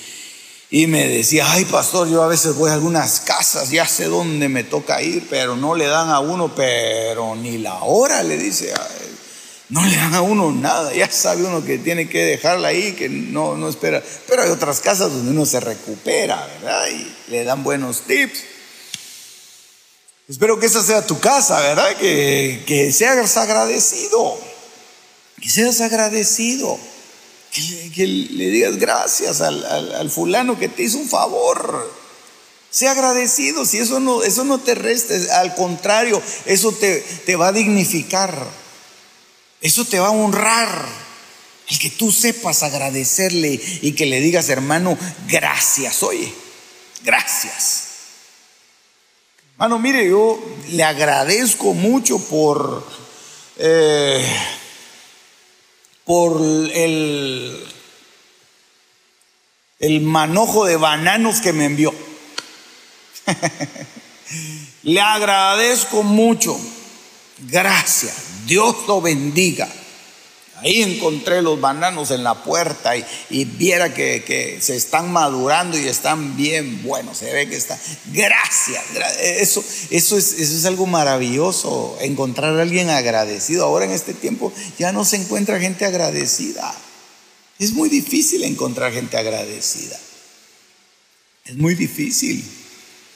me decía, ay pastor, yo a veces voy a algunas casas, ya sé dónde me toca ir, pero no le dan a uno, pero ni la hora, le dice, no le dan a uno nada, ya sabe uno que tiene que dejarla ahí, que no, no espera. Pero hay otras casas donde uno se recupera, ¿verdad? Y le dan buenos tips. Espero que esa sea tu casa, ¿verdad? Que, que seas agradecido, que seas agradecido. Que, le digas gracias al, fulano que te hizo un favor. Sea agradecido, si eso no, eso no te resta, al contrario, eso te, te va a dignificar, eso te va a honrar. El que tú sepas agradecerle y que le digas, hermano, gracias, oye, gracias. Hermano, mire, yo le agradezco mucho por... Eh, por el, el manojo de bananos que me envió. Le agradezco mucho. Gracias. Dios lo bendiga. Ahí encontré los bananos en la puerta y, viera que, se están madurando y están bien buenos. Se ve que está. Gracias. Eso, eso, es, eso es algo maravilloso. Encontrar a alguien agradecido. Ahora en este tiempo ya no se encuentra gente agradecida. Es muy difícil encontrar gente agradecida. Es muy difícil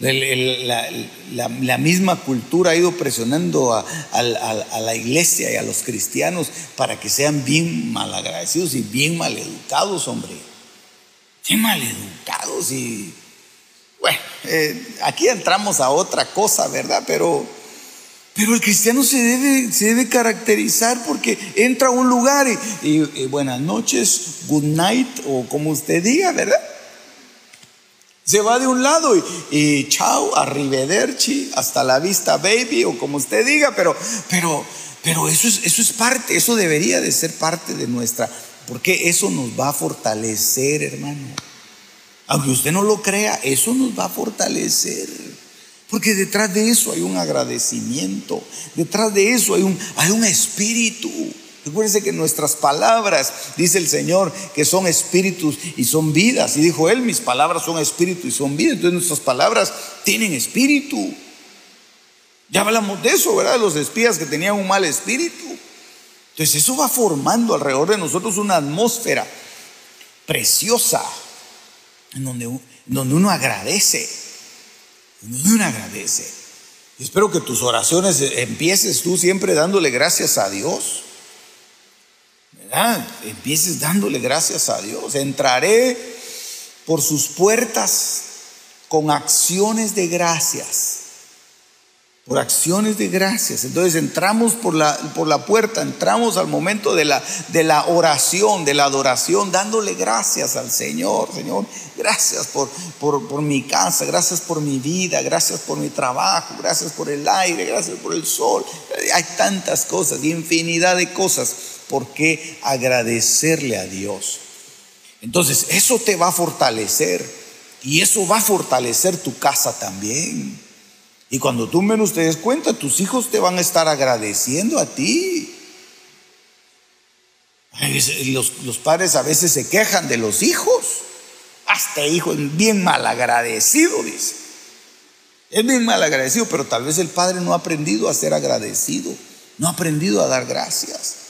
la, misma cultura ha ido presionando a, la iglesia y a los cristianos para que sean bien malagradecidos y bien maleducados, hombre. Bien maleducados y... Bueno, eh, aquí entramos a otra cosa, ¿verdad? Pero, pero el cristiano se debe, se debe caracterizar porque entra a un lugar y buenas noches, good night o como usted diga, ¿verdad? Se va de un lado y, y chao, arrivederci, hasta la vista, baby, o como usted diga, pero, pero, pero eso es, eso es parte, eso debería de ser parte de nuestra, porque eso nos va a fortalecer, hermano. Aunque usted no lo crea, eso nos va a fortalecer. Porque detrás de eso hay un agradecimiento, detrás de eso hay un, hay un espíritu. Recuérdense que nuestras palabras, dice el Señor, que son espíritus y son vidas. Y dijo Él, mis palabras son espíritu y son vida. Entonces nuestras palabras tienen espíritu. Ya hablamos de eso, ¿verdad? Los espías que tenían un mal espíritu. Entonces eso va formando alrededor de nosotros una atmósfera preciosa en donde, donde uno agradece. Donde uno agradece. espero que tus oraciones empieces tú siempre dándole gracias a Dios. Empieces dándole gracias a Dios. Entraré por sus puertas con acciones de gracias. por acciones de gracias. Entonces entramos por la, por la puerta, entramos al momento de la, de la oración, de la adoración, dándole gracias al Señor. Señor, gracias por, por, por, mi casa, gracias por mi vida, gracias por mi trabajo, gracias por el aire, gracias por el sol. Hay tantas cosas, infinidad de cosas por qué agradecerle a Dios. Entonces, eso te va a fortalecer y eso va a fortalecer tu casa también. Y cuando tú menos te des cuenta, tus hijos te van a estar agradeciendo a ti. Los, los padres a veces se quejan de los hijos. Hasta hijo es bien mal agradecido, dice. Es bien mal agradecido, pero tal vez el padre no ha aprendido a ser agradecido, no ha aprendido a dar gracias.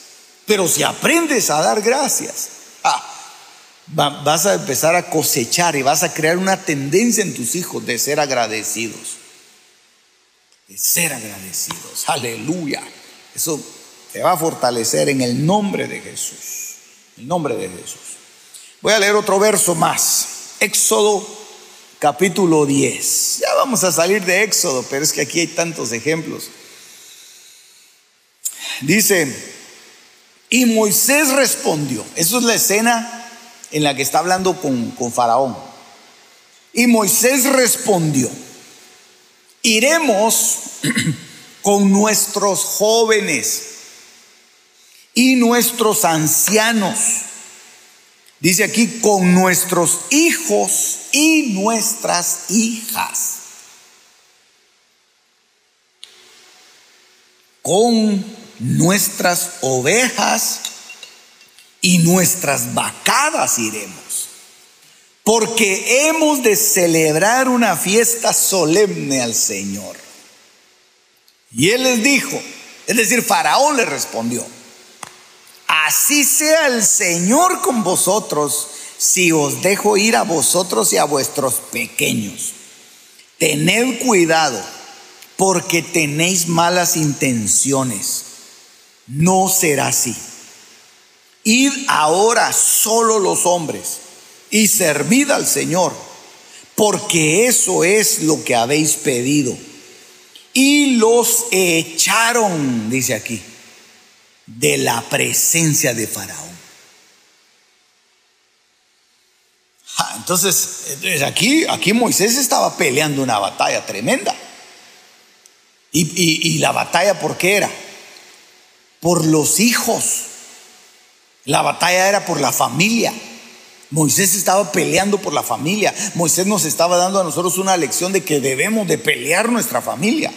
Pero si aprendes a dar gracias, ah, vas a empezar a cosechar y vas a crear una tendencia en tus hijos de ser agradecidos ser agradecidos. Aleluya. Eso te va a fortalecer en el nombre de Jesús. En el nombre de Jesús. Voy a leer otro verso más. Éxodo capítulo 10. Ya vamos a salir de Éxodo, pero es que aquí hay tantos ejemplos. Dice, y Moisés respondió. Eso es la escena en la que está hablando con, con Faraón. Y Moisés respondió iremos con nuestros jóvenes y nuestros ancianos. Dice aquí, con nuestros hijos y nuestras hijas. Con nuestras ovejas y nuestras vacadas iremos porque hemos de celebrar una fiesta solemne al Señor. Y él les dijo, es decir, Faraón le respondió, así sea el Señor con vosotros si os dejo ir a vosotros y a vuestros pequeños. Tened cuidado porque tenéis malas intenciones. No será así. Id ahora solo los hombres y servid al Señor, porque eso es lo que habéis pedido. Y los echaron, dice aquí, de la presencia de Faraón. entonces, aquí, aquí Moisés estaba peleando una batalla tremenda. Y, y la batalla, ¿por qué era? Por los hijos. La batalla era por la familia. Moisés estaba peleando por la familia. Moisés nos estaba dando a nosotros una lección de que debemos de pelear nuestra familia.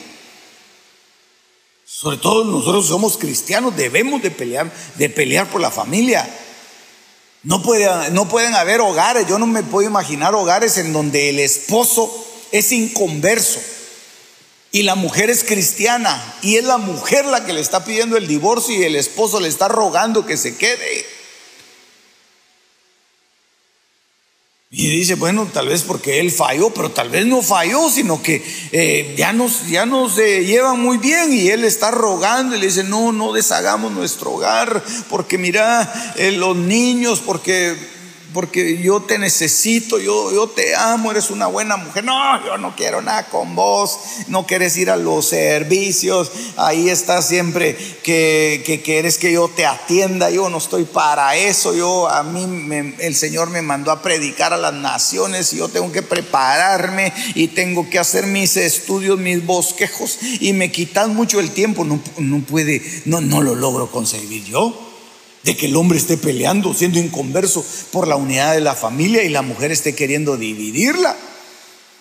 Sobre todo nosotros somos cristianos, debemos de pelear, de pelear por la familia. No, puede, no pueden haber hogares, yo no me puedo imaginar hogares en donde el esposo es inconverso y la mujer es cristiana y es la mujer la que le está pidiendo el divorcio y el esposo le está rogando que se quede. Y dice, bueno, tal vez porque él falló, pero tal vez no falló, sino que eh, ya nos, ya eh, llevan muy bien y él está rogando y le dice, no, no deshagamos nuestro hogar, porque mira, eh, los niños, porque porque yo te necesito, yo, yo te amo, eres una buena mujer. No, yo no quiero nada con vos, no quieres ir a los servicios, ahí estás siempre que, que quieres que yo te atienda, yo no estoy para eso, yo a mí el Señor me mandó a predicar a las naciones y yo tengo que prepararme y tengo que hacer mis estudios, mis bosquejos. Y me quitan mucho el tiempo, no, no puede, no, no lo logro concebir yo de que el hombre esté peleando, siendo inconverso por la unidad de la familia y la mujer esté queriendo dividirla.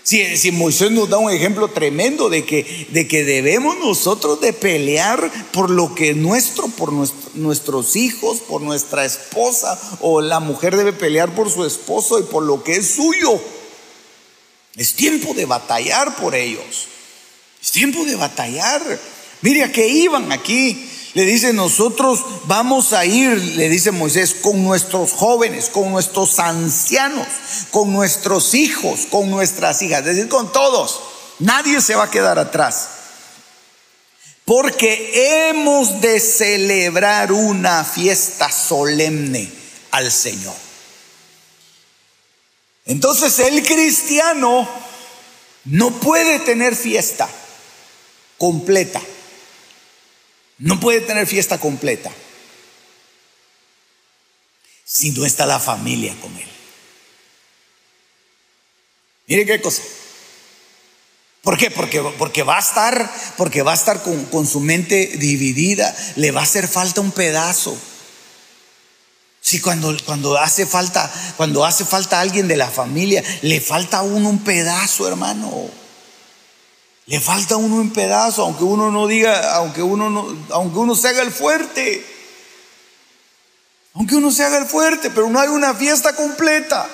Si, si, Moisés nos da un ejemplo tremendo de que, de que debemos nosotros de pelear por lo que es nuestro, por nuestros hijos, por nuestra esposa, o la mujer debe pelear por su esposo y por lo que es suyo. Es tiempo de batallar por ellos. Es tiempo de batallar. Mire a qué iban aquí. Le dice, nosotros vamos a ir, le dice Moisés, con nuestros jóvenes, con nuestros ancianos, con nuestros hijos, con nuestras hijas, es decir, con todos. Nadie se va a quedar atrás. Porque hemos de celebrar una fiesta solemne al Señor. Entonces el cristiano no puede tener fiesta completa. No puede tener fiesta completa si no está la familia con él. Mire qué cosa. ¿Por qué? Porque, porque va a estar, porque va a estar con, con su mente dividida, le va a hacer falta un pedazo. Si cuando, cuando hace falta, cuando hace falta alguien de la familia, le falta a uno un pedazo, hermano. Le falta uno un pedazo, aunque uno no diga, aunque uno no, aunque uno se haga el fuerte. Aunque uno se haga el fuerte, pero no hay una fiesta completa.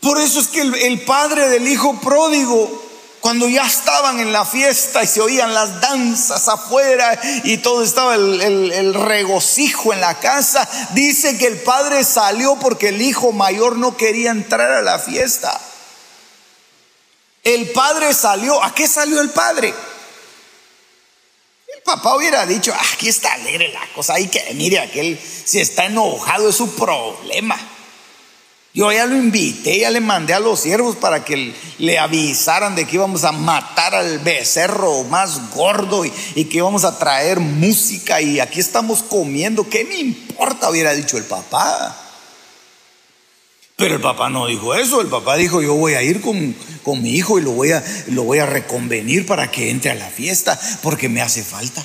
Por eso es que el, padre del hijo pródigo, cuando ya estaban en la fiesta y se oían las danzas afuera y todo estaba el, regocijo en la casa, dice que el padre salió porque el hijo mayor no quería entrar a la fiesta. El padre salió. ¿A qué salió el padre? El papá hubiera dicho, ah, aquí está alegre la cosa, ahí que mire, aquel si está enojado es su problema. Yo ya lo invité, ya le mandé a los siervos para que le avisaran de que íbamos a matar al becerro más gordo y, y, que íbamos a traer música y aquí estamos comiendo. ¿Qué me importa? Hubiera dicho el papá. Pero el papá no dijo eso, el papá dijo, yo voy a ir con, con mi hijo y lo voy, a, lo voy a reconvenir para que entre a la fiesta porque me hace falta.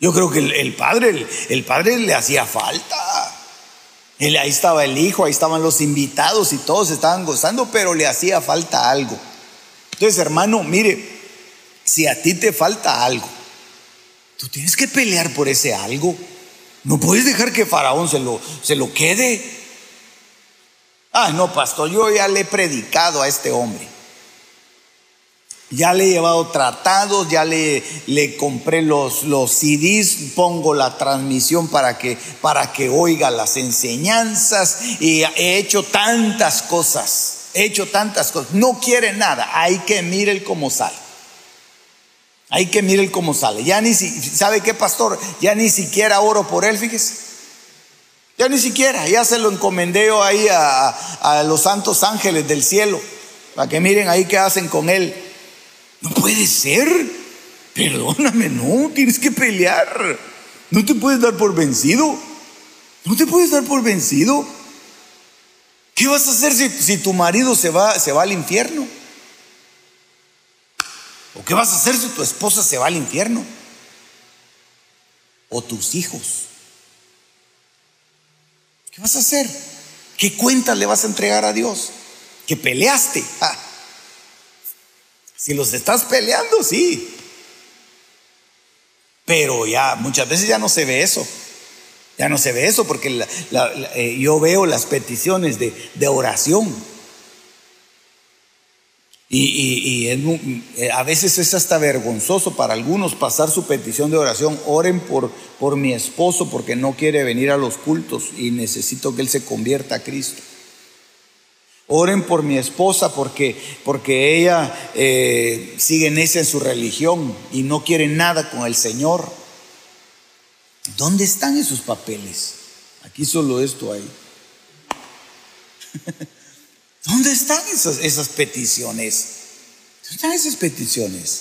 Yo creo que el, padre, el padre le hacía falta ahí estaba el hijo, ahí estaban los invitados y todos estaban gozando, pero le hacía falta algo. Entonces, hermano, mire, si a ti te falta algo, tú tienes que pelear por ese algo. No puedes dejar que Faraón se lo, se lo quede. Ah, no, pastor, yo ya le he predicado a este hombre. Ya le he llevado tratados, ya le, le compré los, los CDs, pongo la transmisión para que, para que oiga las enseñanzas y he hecho tantas cosas, he hecho tantas cosas. No quiere nada, hay que mirar cómo sale. Hay que mirar cómo sale. Ya ni si, ¿sabe qué, pastor? Ya ni siquiera oro por él, fíjese. Ya ni siquiera, ya se lo encomendé ahí a, los santos ángeles del cielo, para que miren ahí qué hacen con él. No puede ser. Perdóname, no, tienes que pelear. No te puedes dar por vencido. No te puedes dar por vencido. ¿Qué vas a hacer si, tu marido se va, se va al infierno? ¿O qué vas a hacer si tu esposa se va al infierno? ¿O tus hijos? ¿Qué vas a hacer? ¿Qué cuentas le vas a entregar a Dios? Que peleaste. Si los estás peleando, sí. Pero ya muchas veces ya no se ve eso. Ya no se ve eso porque eh, yo veo las peticiones de, oración. Y, eh, a veces es hasta vergonzoso para algunos pasar su petición de oración. Oren por, por mi esposo porque no quiere venir a los cultos y necesito que él se convierta a Cristo. Oren por mi esposa porque, porque ella eh, sigue esa en su religión y no quiere nada con el Señor. ¿Dónde están esos papeles? Aquí solo esto hay. ¿Dónde están esas, peticiones? ¿Dónde están esas peticiones?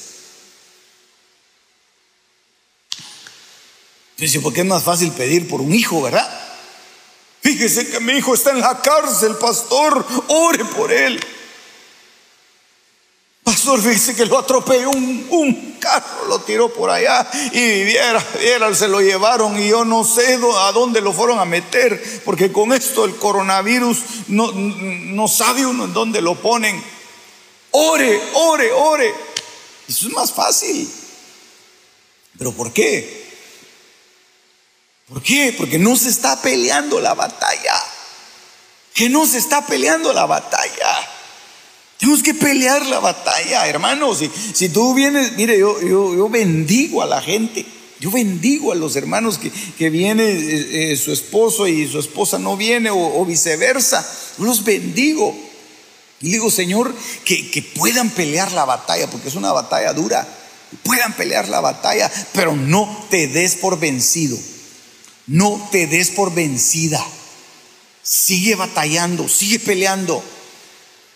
Dice, porque es más fácil pedir por un hijo, ¿verdad? Fíjese que mi hijo está en la cárcel, pastor, ore por él. Pastor, fíjese que lo atropelló un, carro, lo tiró por allá y viera, viera, se lo llevaron y yo no sé a dónde lo fueron a meter, porque con esto el coronavirus no, no sabe uno en dónde lo ponen. Ore, ore, ore. Eso es más fácil. ¿Pero por qué? ¿Por qué? Porque no se está peleando la batalla. Que no se está peleando la batalla. Tenemos que pelear la batalla, hermanos. Si, si tú vienes, mire, yo, yo, bendigo a la gente. Yo bendigo a los hermanos que, que viene eh, eh, su esposo y su esposa no viene o, viceversa. Yo los bendigo. Y digo, Señor, que, que puedan pelear la batalla, porque es una batalla dura. Puedan pelear la batalla, pero no te des por vencido. No te des por vencida. Sigue batallando, sigue peleando.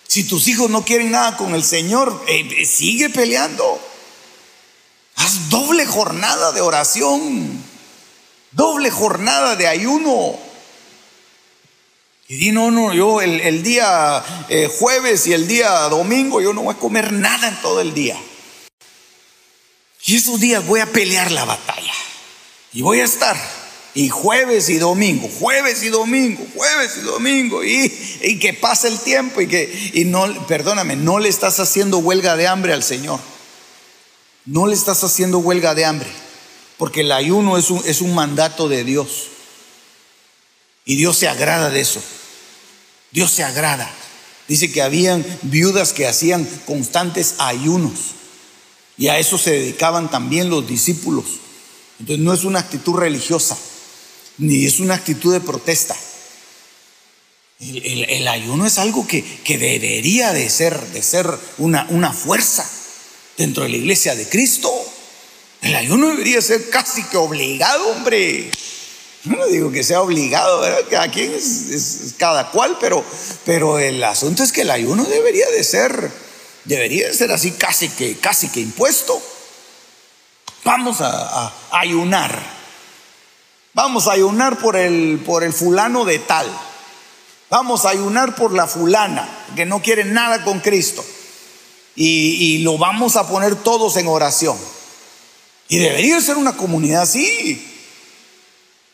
Si tus hijos no quieren nada con el Señor, eh, sigue peleando. Haz doble jornada de oración, doble jornada de ayuno. Y di, no, no, yo el, día eh, jueves y el día domingo yo no voy a comer nada en todo el día. Y esos días voy a pelear la batalla. Y voy a estar. Y jueves y domingo, jueves y domingo, jueves y domingo. Y, que pase el tiempo y que, y no, perdóname, no le estás haciendo huelga de hambre al Señor. No le estás haciendo huelga de hambre. Porque el ayuno es un, es un mandato de Dios. Y Dios se agrada de eso. Dios se agrada. Dice que habían viudas que hacían constantes ayunos. Y a eso se dedicaban también los discípulos. Entonces no es una actitud religiosa, ni es una actitud de protesta. El, ayuno es algo que, debería de ser, de ser una, una fuerza dentro de la iglesia de Cristo. El ayuno debería ser casi que obligado, hombre. No digo que sea obligado, ¿verdad? Cada quien es, cada cual, pero, pero el asunto es que el ayuno debería de ser, debería de ser así casi que, casi que impuesto. Vamos a, ayunar. Vamos a ayunar por el, por el fulano de tal. Vamos a ayunar por la fulana que no quiere nada con Cristo. Y, lo vamos a poner todos en oración. Y debería ser una comunidad así.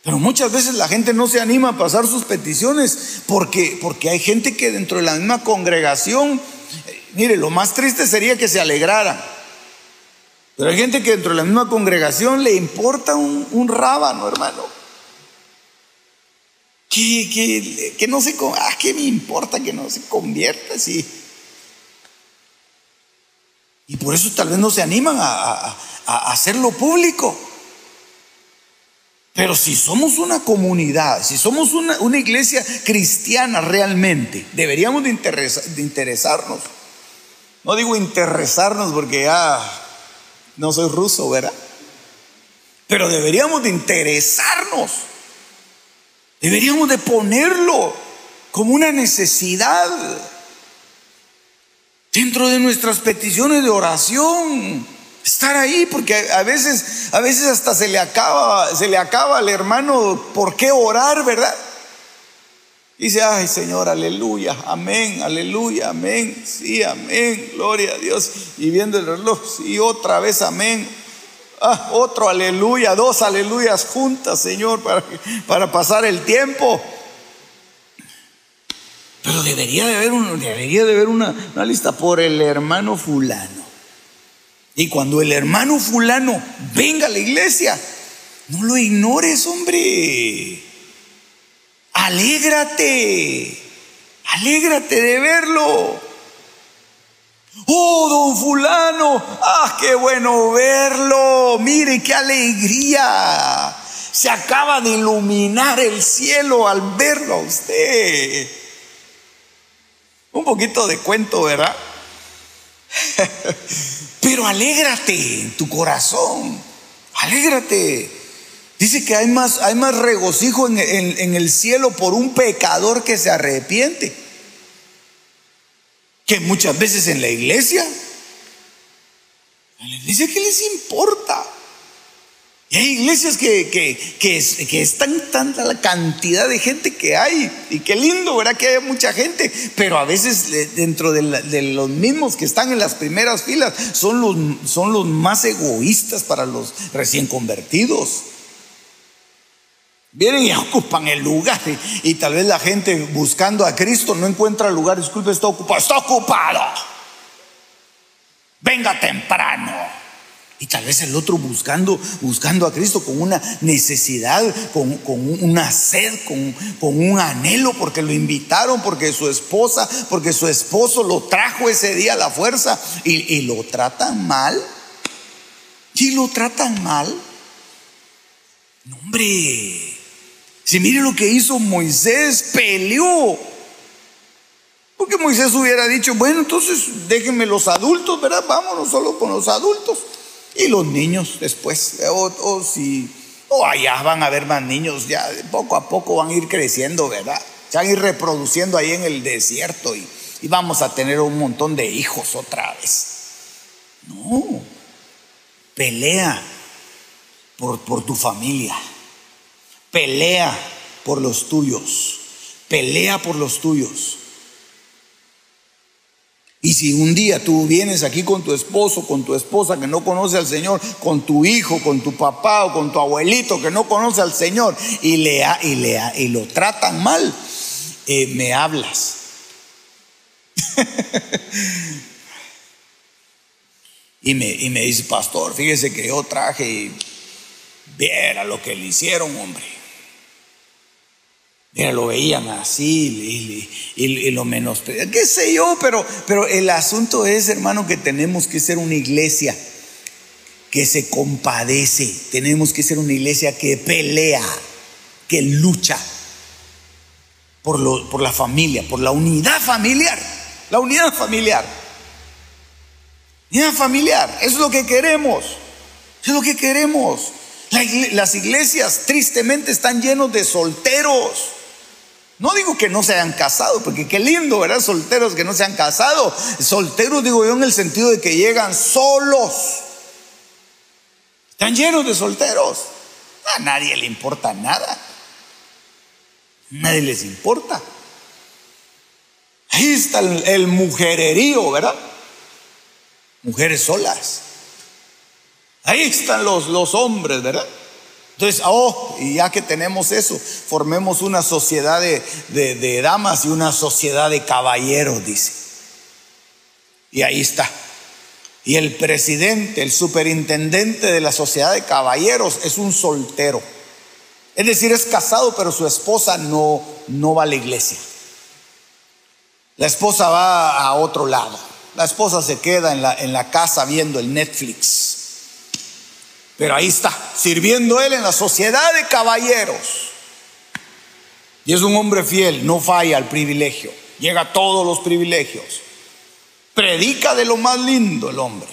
Pero muchas veces la gente no se anima a pasar sus peticiones porque, porque hay gente que dentro de la misma congregación, eh, mire, lo más triste sería que se alegrara. Pero hay gente que dentro de la misma congregación le importa un, un rábano, hermano. Que, que, no se, ah, ¿qué me importa que no se convierta? Sí. Y por eso tal vez no se animan a hacerlo público. Pero si somos una comunidad, si somos una, iglesia cristiana realmente, deberíamos de, de, interesarnos. No digo interesarnos porque ya no soy ruso, ¿verdad? Pero deberíamos de interesarnos. Deberíamos de ponerlo como una necesidad dentro de nuestras peticiones de oración. Estar ahí, porque a veces, a veces hasta se le acaba, se le acaba al hermano por qué orar, ¿verdad? Dice, ay Señor, aleluya, amén, aleluya, amén, sí, amén, gloria a Dios. Y viendo el reloj, sí, otra vez, amén. Ah, otro aleluya, dos aleluyas juntas, Señor, para, para pasar el tiempo. Pero debería de haber, debería de haber una, una lista por el hermano fulano. Y cuando el hermano fulano venga a la iglesia, no lo ignores, hombre. Alégrate. Alégrate de verlo. Oh, don fulano, ah, qué bueno verlo. Mire qué alegría. Se acaba de iluminar el cielo al verlo a usted. Un poquito de cuento, ¿verdad? Pero alégrate en tu corazón, alégrate. Dice que hay más, hay más regocijo en, en el cielo por un pecador que se arrepiente que muchas veces en la iglesia. En la iglesia, ¿qué les importa? Y hay iglesias que, que, que, están tanta la cantidad de gente que hay. Y qué lindo, ¿verdad? Que haya mucha gente. Pero a veces eh, dentro de, los mismos que están en las primeras filas son los, son los más egoístas para los recién convertidos. Vienen y ocupan el lugar. Y, y tal vez la gente buscando a Cristo no encuentra lugar. Disculpe, está ocupado. Está ocupado. Venga temprano. Y tal vez el otro buscando, buscando a Cristo con una necesidad, con, una sed, con, un anhelo, porque lo invitaron, porque su esposa, porque su esposo lo trajo ese día a la fuerza y, lo tratan mal. Y lo tratan mal. No, hombre. Si mire lo que hizo Moisés, peleó. Porque Moisés hubiera dicho, bueno, entonces déjenme los adultos, ¿verdad? Vámonos solo con los adultos. Y los niños después, o, si, o allá van a haber más niños, ya poco a poco van a ir creciendo, ¿verdad? Se van a ir reproduciendo ahí en el desierto y, y vamos a tener un montón de hijos otra vez. No, pelea por, por tu familia, pelea por los tuyos, pelea por los tuyos. Y si un día tú vienes aquí con tu esposo, con tu esposa que no conoce al Señor, con tu hijo, con tu papá o con tu abuelito que no conoce al Señor y, le, y, y lo tratan mal, eh, me hablas. y, me, y me dice, pastor, fíjese que yo traje y viera lo que le hicieron, hombre. Mira, lo veían así y, lo menos, qué sé yo, pero, pero el asunto es, hermano, que tenemos que ser una iglesia que se compadece, tenemos que ser una iglesia que pelea, que lucha por, lo, por la familia, por la unidad familiar, la unidad familiar. Unidad familiar, eso es lo que queremos, es lo que queremos. Las iglesias tristemente están llenos de solteros. No digo que no se hayan casado, porque qué lindo, ¿verdad? Solteros que no se han casado. Solteros digo yo en el sentido de que llegan solos. Están llenos de solteros. A nadie le importa nada. Nadie les importa. Ahí está el, mujererío, ¿verdad? Mujeres solas. Ahí están los, los hombres, ¿verdad? Entonces, oh, y ya que tenemos eso, formemos una sociedad de, damas y una sociedad de caballeros, dice. Y ahí está. Y el presidente, el superintendente de la sociedad de caballeros es un soltero. Es decir, es casado, pero su esposa no, no va a la iglesia. La esposa va a otro lado. La esposa se queda en la, en la casa viendo el Netflix. Pero ahí está, sirviendo él en la sociedad de caballeros. Y es un hombre fiel, no falla al privilegio, llega a todos los privilegios. Predica de lo más lindo el hombre.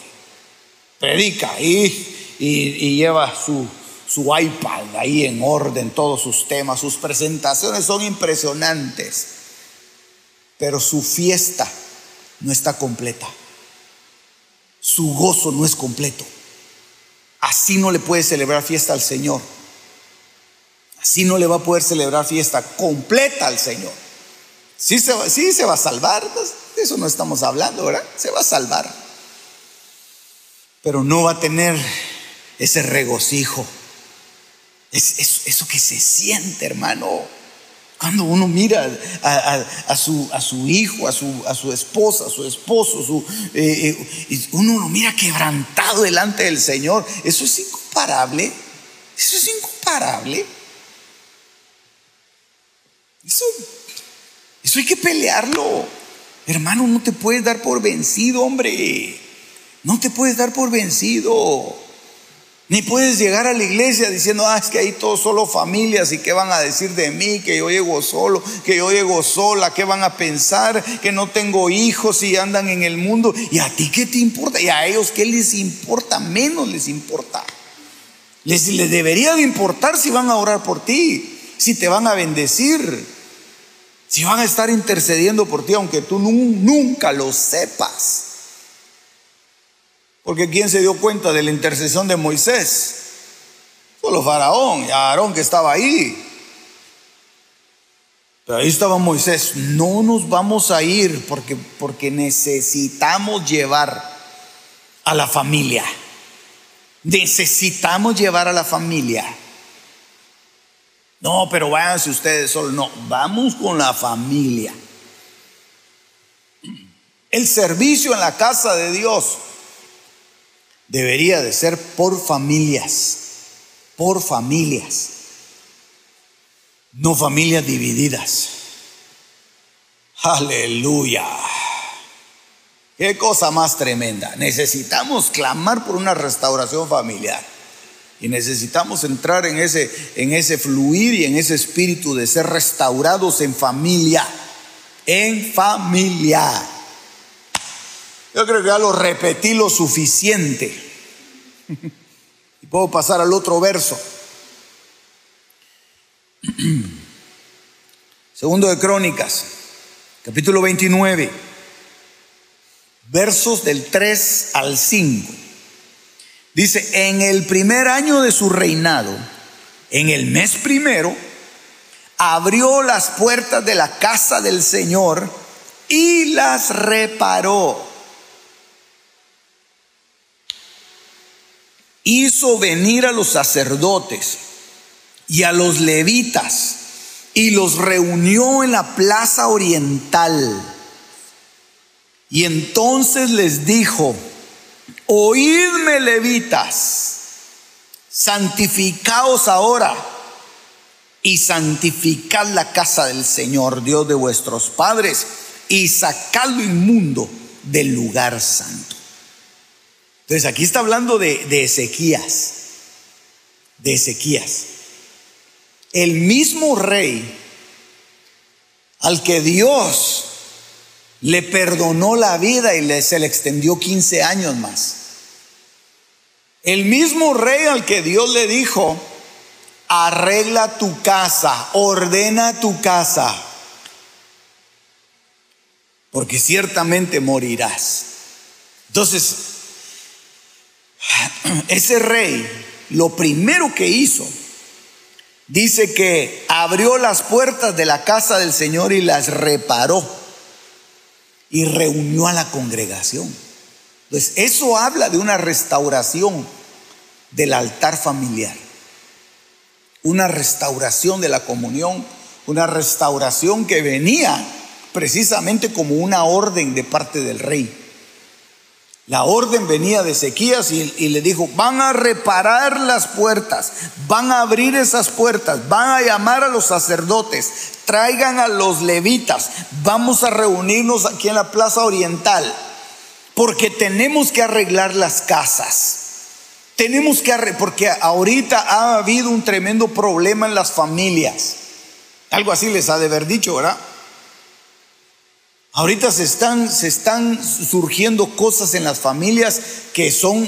Predica y, y, lleva su, su iPad ahí en orden, todos sus temas, sus presentaciones son impresionantes. Pero su fiesta no está completa. Su gozo no es completo. Así no le puede celebrar fiesta al Señor. Así no le va a poder celebrar fiesta completa al Señor. Sí se, va, se va a salvar, pues, de eso no estamos hablando, ¿verdad? Se va a salvar. Pero no va a tener ese regocijo. Es, eso que se siente, hermano. Cuando uno mira a, su, hijo, a su, a su, esposa, a su esposo, su, eh, eh, uno lo mira quebrantado delante del Señor, eso es incomparable. Eso es incomparable. Eso hay que pelearlo. Hermano, no te puedes dar por vencido, hombre. No te puedes dar por vencido. Ni puedes llegar a la iglesia diciendo, ah, es que ahí todos solo familias y qué van a decir de mí, que yo llego solo, que yo llego sola, qué van a pensar, que no tengo hijos y andan en el mundo. ¿Y a ti qué te importa? ¿Y a ellos qué les importa? Menos les importa. Les, les debería de importar si van a orar por ti, si te van a bendecir, si van a estar intercediendo por ti, aunque tú nunca lo sepas. Porque ¿quién se dio cuenta de la intercesión de Moisés? Solo Faraón y Aarón que estaba ahí. Pero ahí estaba Moisés. No nos vamos a ir porque, porque necesitamos llevar a la familia. Necesitamos llevar a la familia. No, pero váyanse ustedes solos. No, vamos con la familia. El servicio en la casa de Dios debería de ser por familias, por familias, no familias divididas. Aleluya. Qué cosa más tremenda. Necesitamos clamar por una restauración familiar. Y necesitamos entrar en ese, en ese fluir y en ese espíritu de ser restaurados en familia. En familia. Yo creo que ya lo repetí lo suficiente. Y puedo pasar al otro verso. Segundo de Crónicas, capítulo 29, versos del 3 al 5. Dice, en el primer año de su reinado, en el mes primero, abrió las puertas de la casa del Señor y las reparó. Hizo venir a los sacerdotes y a los levitas y los reunió en la plaza oriental. Y entonces les dijo, oídme levitas, santificaos ahora y santificad la casa del Señor, Dios de vuestros padres, y sacad lo inmundo del lugar santo. Entonces aquí está hablando de, de Ezequías, de Ezequías. El mismo rey al que Dios le perdonó la vida y le, se le extendió 15 años más. El mismo rey al que Dios le dijo, arregla tu casa, ordena tu casa, porque ciertamente morirás. Entonces, ese rey, lo primero que hizo, dice que abrió las puertas de la casa del Señor y las reparó y reunió a la congregación. Entonces, eso habla de una restauración del altar familiar, una restauración de la comunión, una restauración que venía precisamente como una orden de parte del rey. La orden venía de Ezequías y, le dijo, van a reparar las puertas, van a abrir esas puertas, van a llamar a los sacerdotes, traigan a los levitas, vamos a reunirnos aquí en la plaza oriental, porque tenemos que arreglar las casas. Tenemos que arreglar, porque ahorita ha habido un tremendo problema en las familias. Algo así les ha de haber dicho, ¿verdad? Ahorita se están, surgiendo cosas en las familias que son,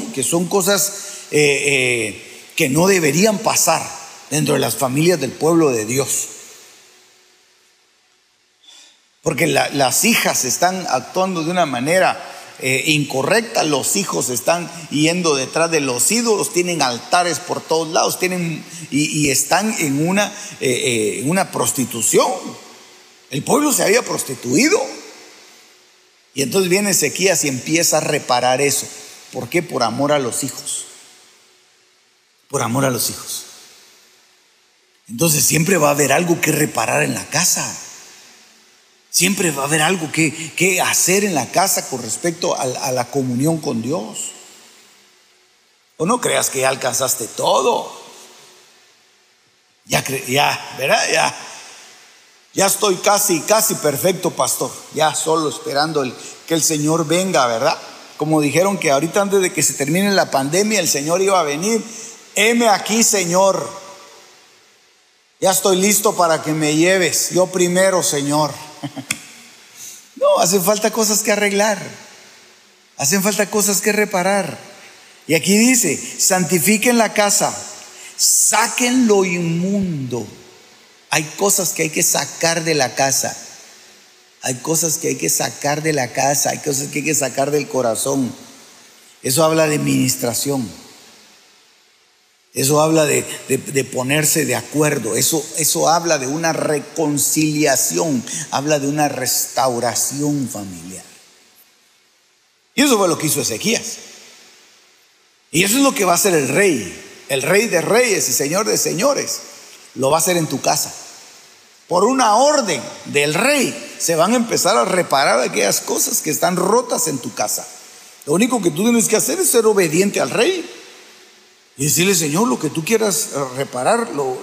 cosas eh, eh, que no deberían pasar dentro de las familias del pueblo de Dios. Porque las hijas están actuando de una manera eh, incorrecta, los hijos están yendo detrás de los ídolos, tienen altares por todos lados, tienen y, están en una prostitución. El pueblo se había prostituido. Y entonces viene Ezequías y empieza a reparar eso. ¿Por qué? Por amor a los hijos. Por amor a los hijos. Entonces siempre va a haber algo que reparar en la casa. Siempre va a haber algo que, hacer en la casa con respecto a, la comunión con Dios. O no creas que ya alcanzaste todo. Ya, ya, ¿verdad? Ya ya estoy casi, casi perfecto, pastor. Ya solo esperando el, que el Señor venga, ¿verdad? Como dijeron que ahorita antes de que se termine la pandemia el Señor iba a venir. Heme aquí, Señor. Ya estoy listo para que me lleves. Yo primero, Señor. No, hacen falta cosas que arreglar. Hacen falta cosas que reparar. Y aquí dice, santifiquen la casa, saquen lo inmundo hay cosas que hay que sacar de la casa. Hay cosas que hay que sacar de la casa, hay cosas que hay que sacar del corazón. Eso habla de administración. Eso habla de, ponerse de acuerdo. Eso, eso habla de una reconciliación. Habla de una restauración familiar. Y eso fue lo que hizo Ezequías. Y eso es lo que va a hacer el rey. El rey de reyes y señor de señores. Lo va a hacer en tu casa por una orden del rey, se van a empezar a reparar aquellas cosas que están rotas en tu casa. Lo único que tú tienes que hacer es ser obediente al rey y decirle, Señor, lo que tú quieras reparar, lo,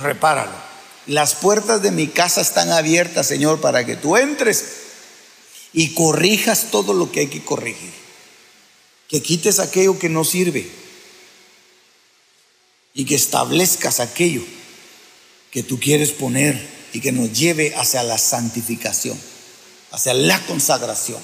repáralo. Las puertas de mi casa están abiertas, Señor, para que tú entres y corrijas todo lo que hay que corregir. Que quites aquello que no sirve y que establezcas aquello que tú quieres poner y que nos lleve hacia la santificación, hacia la consagración.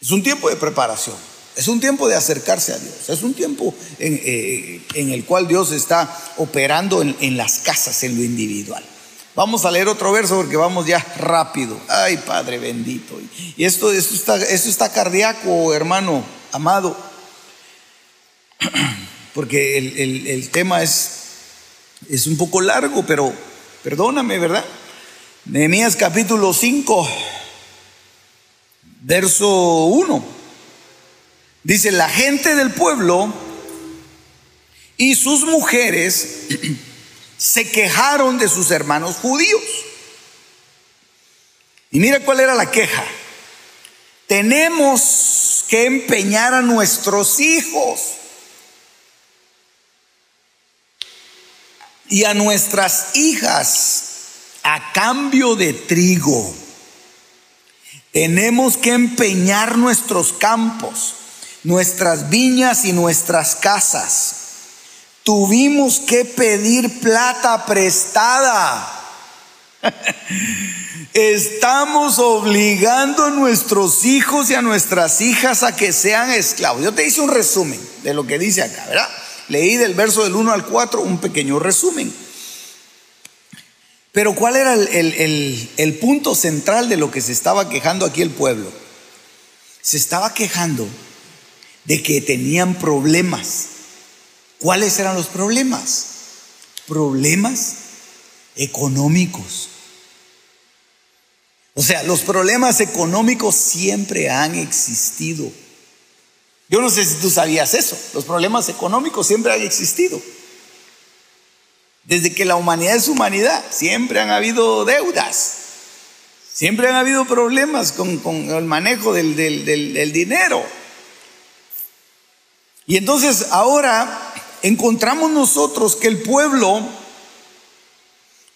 Es un tiempo de preparación, es un tiempo de acercarse a Dios, es un tiempo en, eh, el cual Dios está operando en, las casas, en lo individual. Vamos a leer otro verso porque vamos ya rápido. Ay, Padre bendito. Y esto, está, está cardíaco, hermano amado. Porque el tema es, es un poco largo, pero perdóname, ¿verdad? Nehemías capítulo 5, verso 1. Dice, la gente del pueblo y sus mujeres se quejaron de sus hermanos judíos. Y mira cuál era la queja. Tenemos que empeñar a nuestros hijos y a nuestras hijas a cambio de trigo. Tenemos que empeñar nuestros campos, nuestras viñas y nuestras casas. Tuvimos que pedir plata prestada. Estamos obligando a nuestros hijos y a nuestras hijas a que sean esclavos. Yo te hice un resumen de lo que dice acá, ¿verdad? Leí del verso del 1 al 4 un pequeño resumen. Pero ¿cuál era el, punto central de lo que se estaba quejando aquí el pueblo? Se estaba quejando de que tenían problemas. ¿Cuáles eran los problemas? Problemas económicos. O sea, los problemas económicos siempre han existido. Yo no sé si tú sabías eso. Los problemas económicos siempre han existido. Desde que la humanidad es humanidad, siempre han habido deudas, siempre han habido problemas con, el manejo del, dinero. Y entonces ahora encontramos nosotros que el pueblo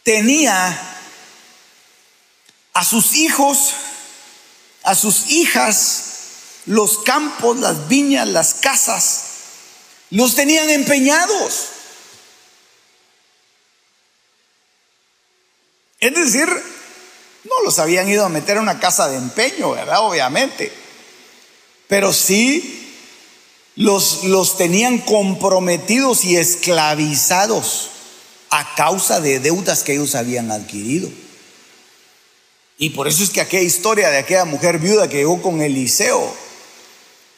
tenía a sus hijos, a sus hijas, los campos, las viñas, las casas, los tenían empeñados. Es decir, no los habían ido a meter a una casa de empeño, ¿verdad? Obviamente. Pero sí los, los tenían comprometidos y esclavizados a causa de deudas que ellos habían adquirido. Y por eso es que aquella historia de aquella mujer viuda que llegó con Eliseo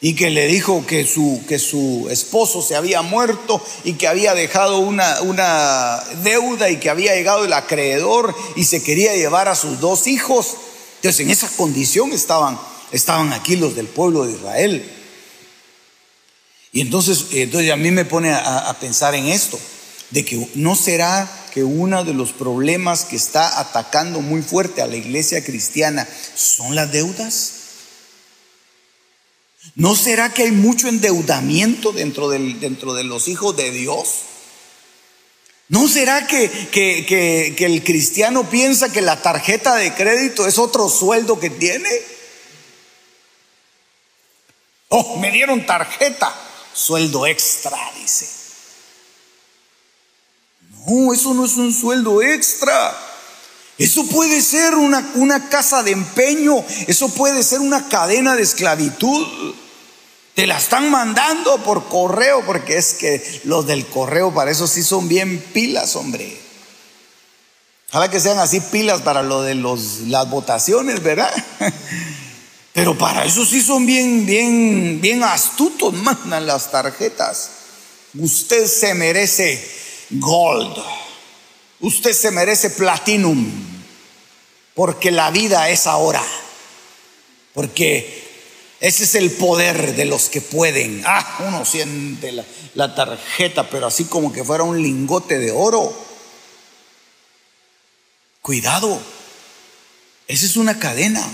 y que le dijo que su, que su esposo se había muerto y que había dejado una, una deuda y que había llegado el acreedor y se quería llevar a sus dos hijos. Entonces en esa condición estaban, estaban aquí los del pueblo de Israel. Y entonces, entonces a mí me pone a, a pensar en esto, de que no será que uno de los problemas que está atacando muy fuerte a la iglesia cristiana son las deudas. ¿No será que hay mucho endeudamiento dentro, del, dentro de los hijos de Dios? ¿No será que, que, el cristiano piensa que la tarjeta de crédito es otro sueldo que tiene? Oh, me dieron tarjeta, sueldo extra, dice. No, eso no es un sueldo extra. Eso puede ser una, una casa de empeño, eso puede ser una cadena de esclavitud. Te la están mandando por correo, porque es que los del correo para eso sí son bien pilas, hombre. Ojalá que sean así pilas para lo de los, las votaciones, ¿verdad? Pero para eso sí son bien, bien, bien astutos, mandan las tarjetas. Usted se merece gold. Usted se merece platinum, porque la vida es ahora. Porque ese es el poder de los que pueden. Ah, uno siente la, tarjeta, pero así como que fuera un lingote de oro. Cuidado, esa es una cadena,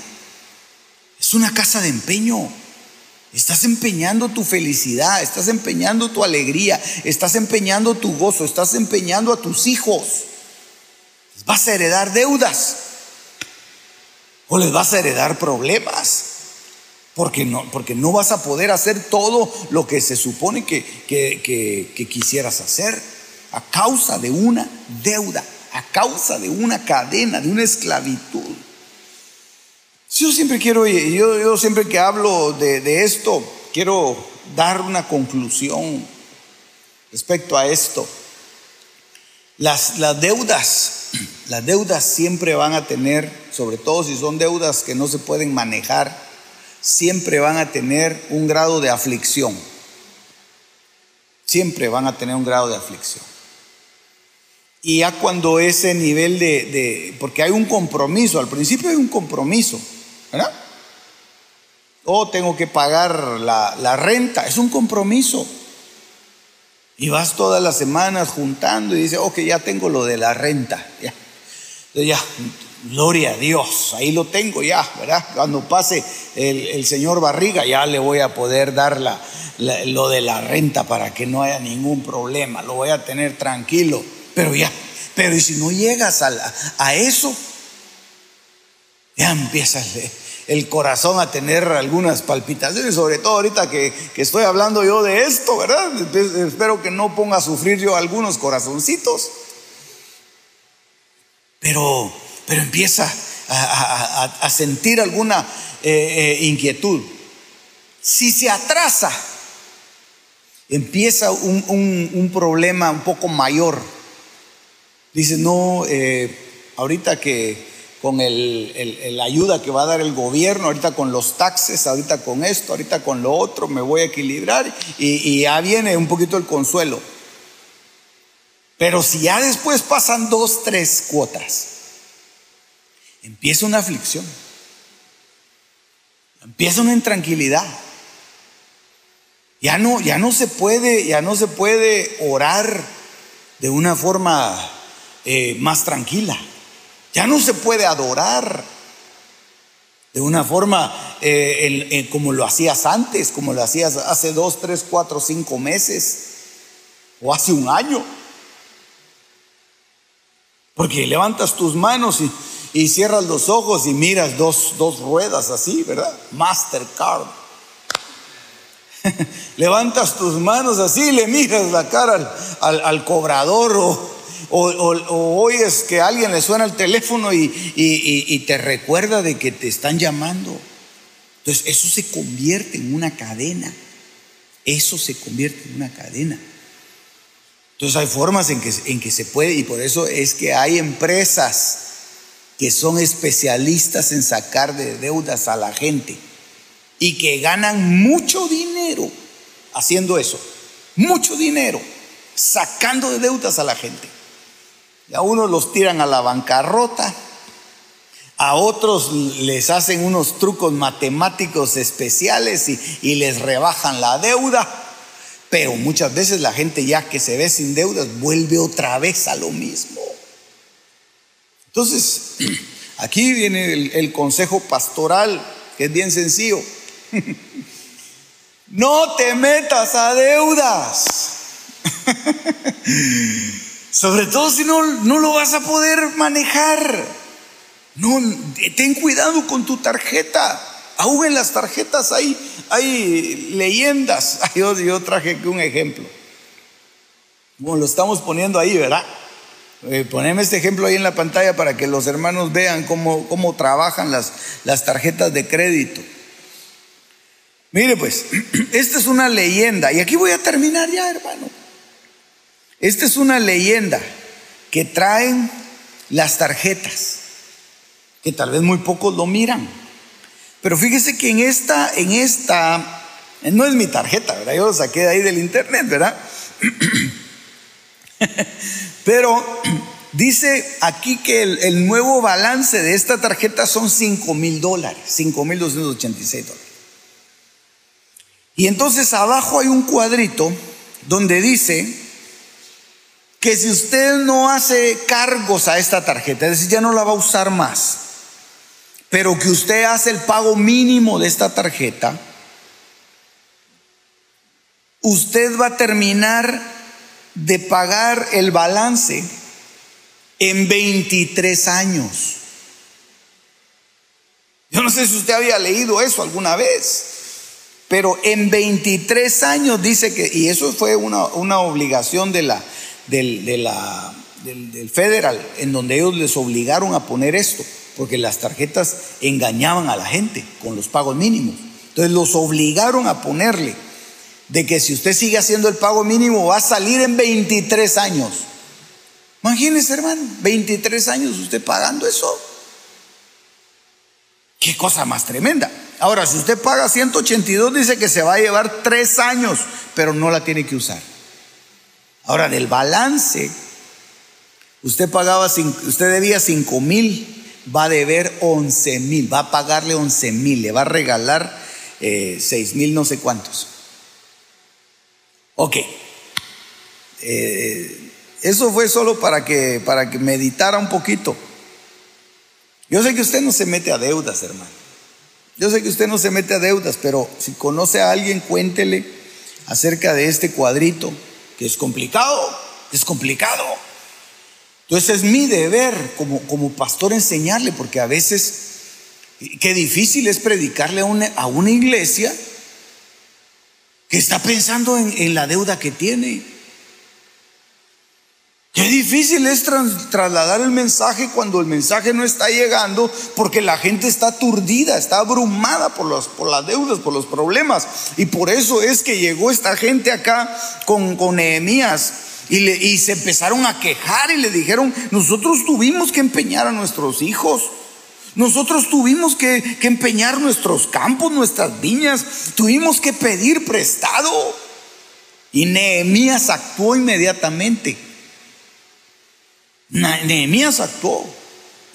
es una casa de empeño. Estás empeñando tu felicidad, estás empeñando tu alegría, estás empeñando tu gozo, estás empeñando a tus hijos. Vas a heredar deudas o les vas a heredar problemas. Porque no, porque no vas a poder hacer todo lo que se supone que, que, quisieras hacer a causa de una deuda, a causa de una cadena, de una esclavitud. Yo siempre quiero, yo, yo siempre que hablo de, esto, quiero dar una conclusión respecto a esto. Las, las deudas Las deudas siempre van a tener, sobre todo si son deudas que no se pueden manejar, siempre van a tener un grado de aflicción. Siempre van a tener un grado de aflicción. Y ya cuando ese nivel de, porque hay un compromiso, al principio hay un compromiso, ¿verdad? O oh, tengo que pagar la, la renta, es un compromiso. Y vas todas las semanas juntando y dices, ok, ya tengo lo de la renta. Ya, ya gloria a Dios, ahí lo tengo ya, ¿verdad? Cuando pase el, señor Barriga, ya le voy a poder dar la, lo de la renta para que no haya ningún problema, lo voy a tener tranquilo. Pero ya, pero y si no llegas a, a eso, ya empiezas el corazón a tener algunas palpitaciones, sobre todo ahorita que, estoy hablando yo de esto, ¿verdad? espero que no ponga a sufrir yo algunos corazoncitos. Pero, pero empieza a, sentir alguna eh, eh, inquietud. Si se atrasa, empieza un, problema un poco mayor. Dice, no, eh, ahorita que con el, la ayuda que va a dar el gobierno, ahorita con los taxes, ahorita con esto, ahorita con lo otro, me voy a equilibrar y, ya viene un poquito el consuelo. Pero si ya después pasan dos, tres cuotas, empieza una aflicción, empieza una intranquilidad. Ya no, ya no se puede, ya no se puede orar de una forma eh, más tranquila. Ya no se puede adorar de una forma eh, como lo hacías antes, como lo hacías hace dos, tres, cuatro, cinco meses o hace un año. Porque levantas tus manos y, cierras los ojos y miras dos, ruedas así, ¿verdad? Mastercard. levantas tus manos así y le miras la cara al, al cobrador o, o, oyes que alguien le suena el teléfono y, te recuerda de que te están llamando. Entonces eso se convierte en una cadena. Eso se convierte en una cadena. Entonces hay formas en que, en que se puede y por eso es que hay empresas que son especialistas en sacar de deudas a la gente y que ganan mucho dinero haciendo eso. Mucho dinero sacando de deudas a la gente. Y a unos los tiran a la bancarrota, a otros les hacen unos trucos matemáticos especiales y, les rebajan la deuda, pero muchas veces la gente ya que se ve sin deudas vuelve otra vez a lo mismo. Entonces, aquí viene el, consejo pastoral, que es bien sencillo. No te metas a deudas. Sobre todo si no, no lo vas a poder manejar. No, ten cuidado con tu tarjeta. Aún en las tarjetas hay, hay leyendas. Yo, yo traje aquí un ejemplo. Como lo estamos poniendo ahí, ¿verdad? Eh, poneme este ejemplo ahí en la pantalla para que los hermanos vean cómo, cómo trabajan las, las tarjetas de crédito. Mire pues, esta es una leyenda. Y aquí voy a terminar ya, hermano. Esta es una leyenda que traen las tarjetas, que tal vez muy pocos lo miran. Pero fíjese que en esta, en esta, no es mi tarjeta, ¿verdad? Yo lo saqué de ahí del internet, ¿verdad? Pero dice aquí que el, nuevo balance de esta tarjeta son 5 mil dólares, 5 mil 286 dólares. Y entonces abajo hay un cuadrito donde dice que si usted no hace cargos a esta tarjeta, es decir, ya no la va a usar más, pero que usted hace el pago mínimo de esta tarjeta, usted va a terminar de pagar el balance en 23 años. Yo no sé si usted había leído eso alguna vez, pero en 23 años dice que, y eso fue una, una obligación de la, del, del, federal, en donde ellos les obligaron a poner esto, porque las tarjetas engañaban a la gente con los pagos mínimos. Entonces los obligaron a ponerle de que si usted sigue haciendo el pago mínimo va a salir en 23 años. Imagínese, hermano, 23 años usted pagando eso. Qué cosa más tremenda. Ahora, si usted paga 182, dice que se va a llevar tres años, pero no la tiene que usar. Ahora, del balance, usted pagaba, usted debía 5 mil, va a deber 11 mil, va a pagarle 11 mil, le va a regalar eh, 6 mil no sé cuántos. Ok. Eh, eso fue solo para que, para que meditara un poquito. Yo sé que usted no se mete a deudas, hermano. Yo sé que usted no se mete a deudas, pero si conoce a alguien, cuéntele acerca de este cuadrito, que es complicado, es complicado. Entonces es mi deber como, como pastor enseñarle, porque a veces, qué difícil es predicarle a una, a una iglesia que está pensando en, en la deuda que tiene. Qué difícil es trasladar el mensaje cuando el mensaje no está llegando porque la gente está aturdida, está abrumada por, los, por las deudas, por los problemas. Y por eso es que llegó esta gente acá con, con Nehemías y, se empezaron a quejar y le dijeron, nosotros tuvimos que empeñar a nuestros hijos. Nosotros tuvimos que, que empeñar nuestros campos, nuestras viñas, tuvimos que pedir prestado. Y Nehemías actuó inmediatamente. Nehemías actuó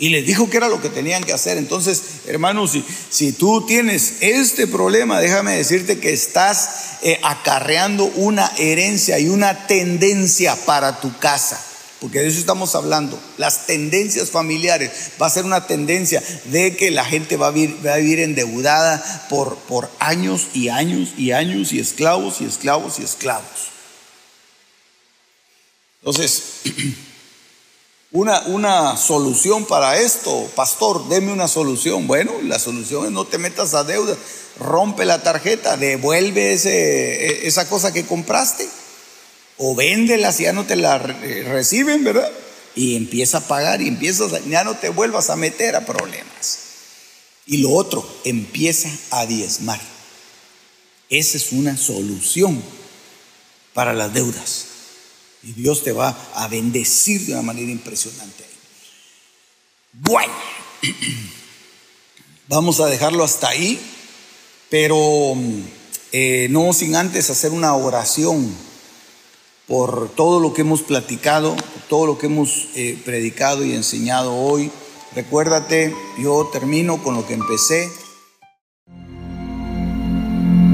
y les dijo que era lo que tenían que hacer. Entonces, hermanos, si, tú tienes este problema, déjame decirte que estás eh, acarreando una herencia y una tendencia para tu casa. Porque de eso estamos hablando. Las tendencias familiares. Va a ser una tendencia de que la gente va a vivir, endeudada por años y años y años y esclavos y esclavos y esclavos. Entonces, una, una solución para esto. Pastor, deme una solución. Bueno, la solución es no te metas a deuda. Rompe la tarjeta, devuelve ese, e, esa cosa que compraste. O véndela si ya no te la reciben, ¿verdad? Y empieza a pagar y empiezas, ya no te vuelvas a meter a problemas. Y lo otro, empieza a diezmar. Esa es una solución para las deudas. Y Dios te va a bendecir de una manera impresionante. Bueno, vamos a dejarlo hasta ahí, pero eh, no sin antes hacer una oración por todo lo que hemos platicado, todo lo que hemos eh, predicado y enseñado hoy. Recuérdate, yo termino con lo que empecé.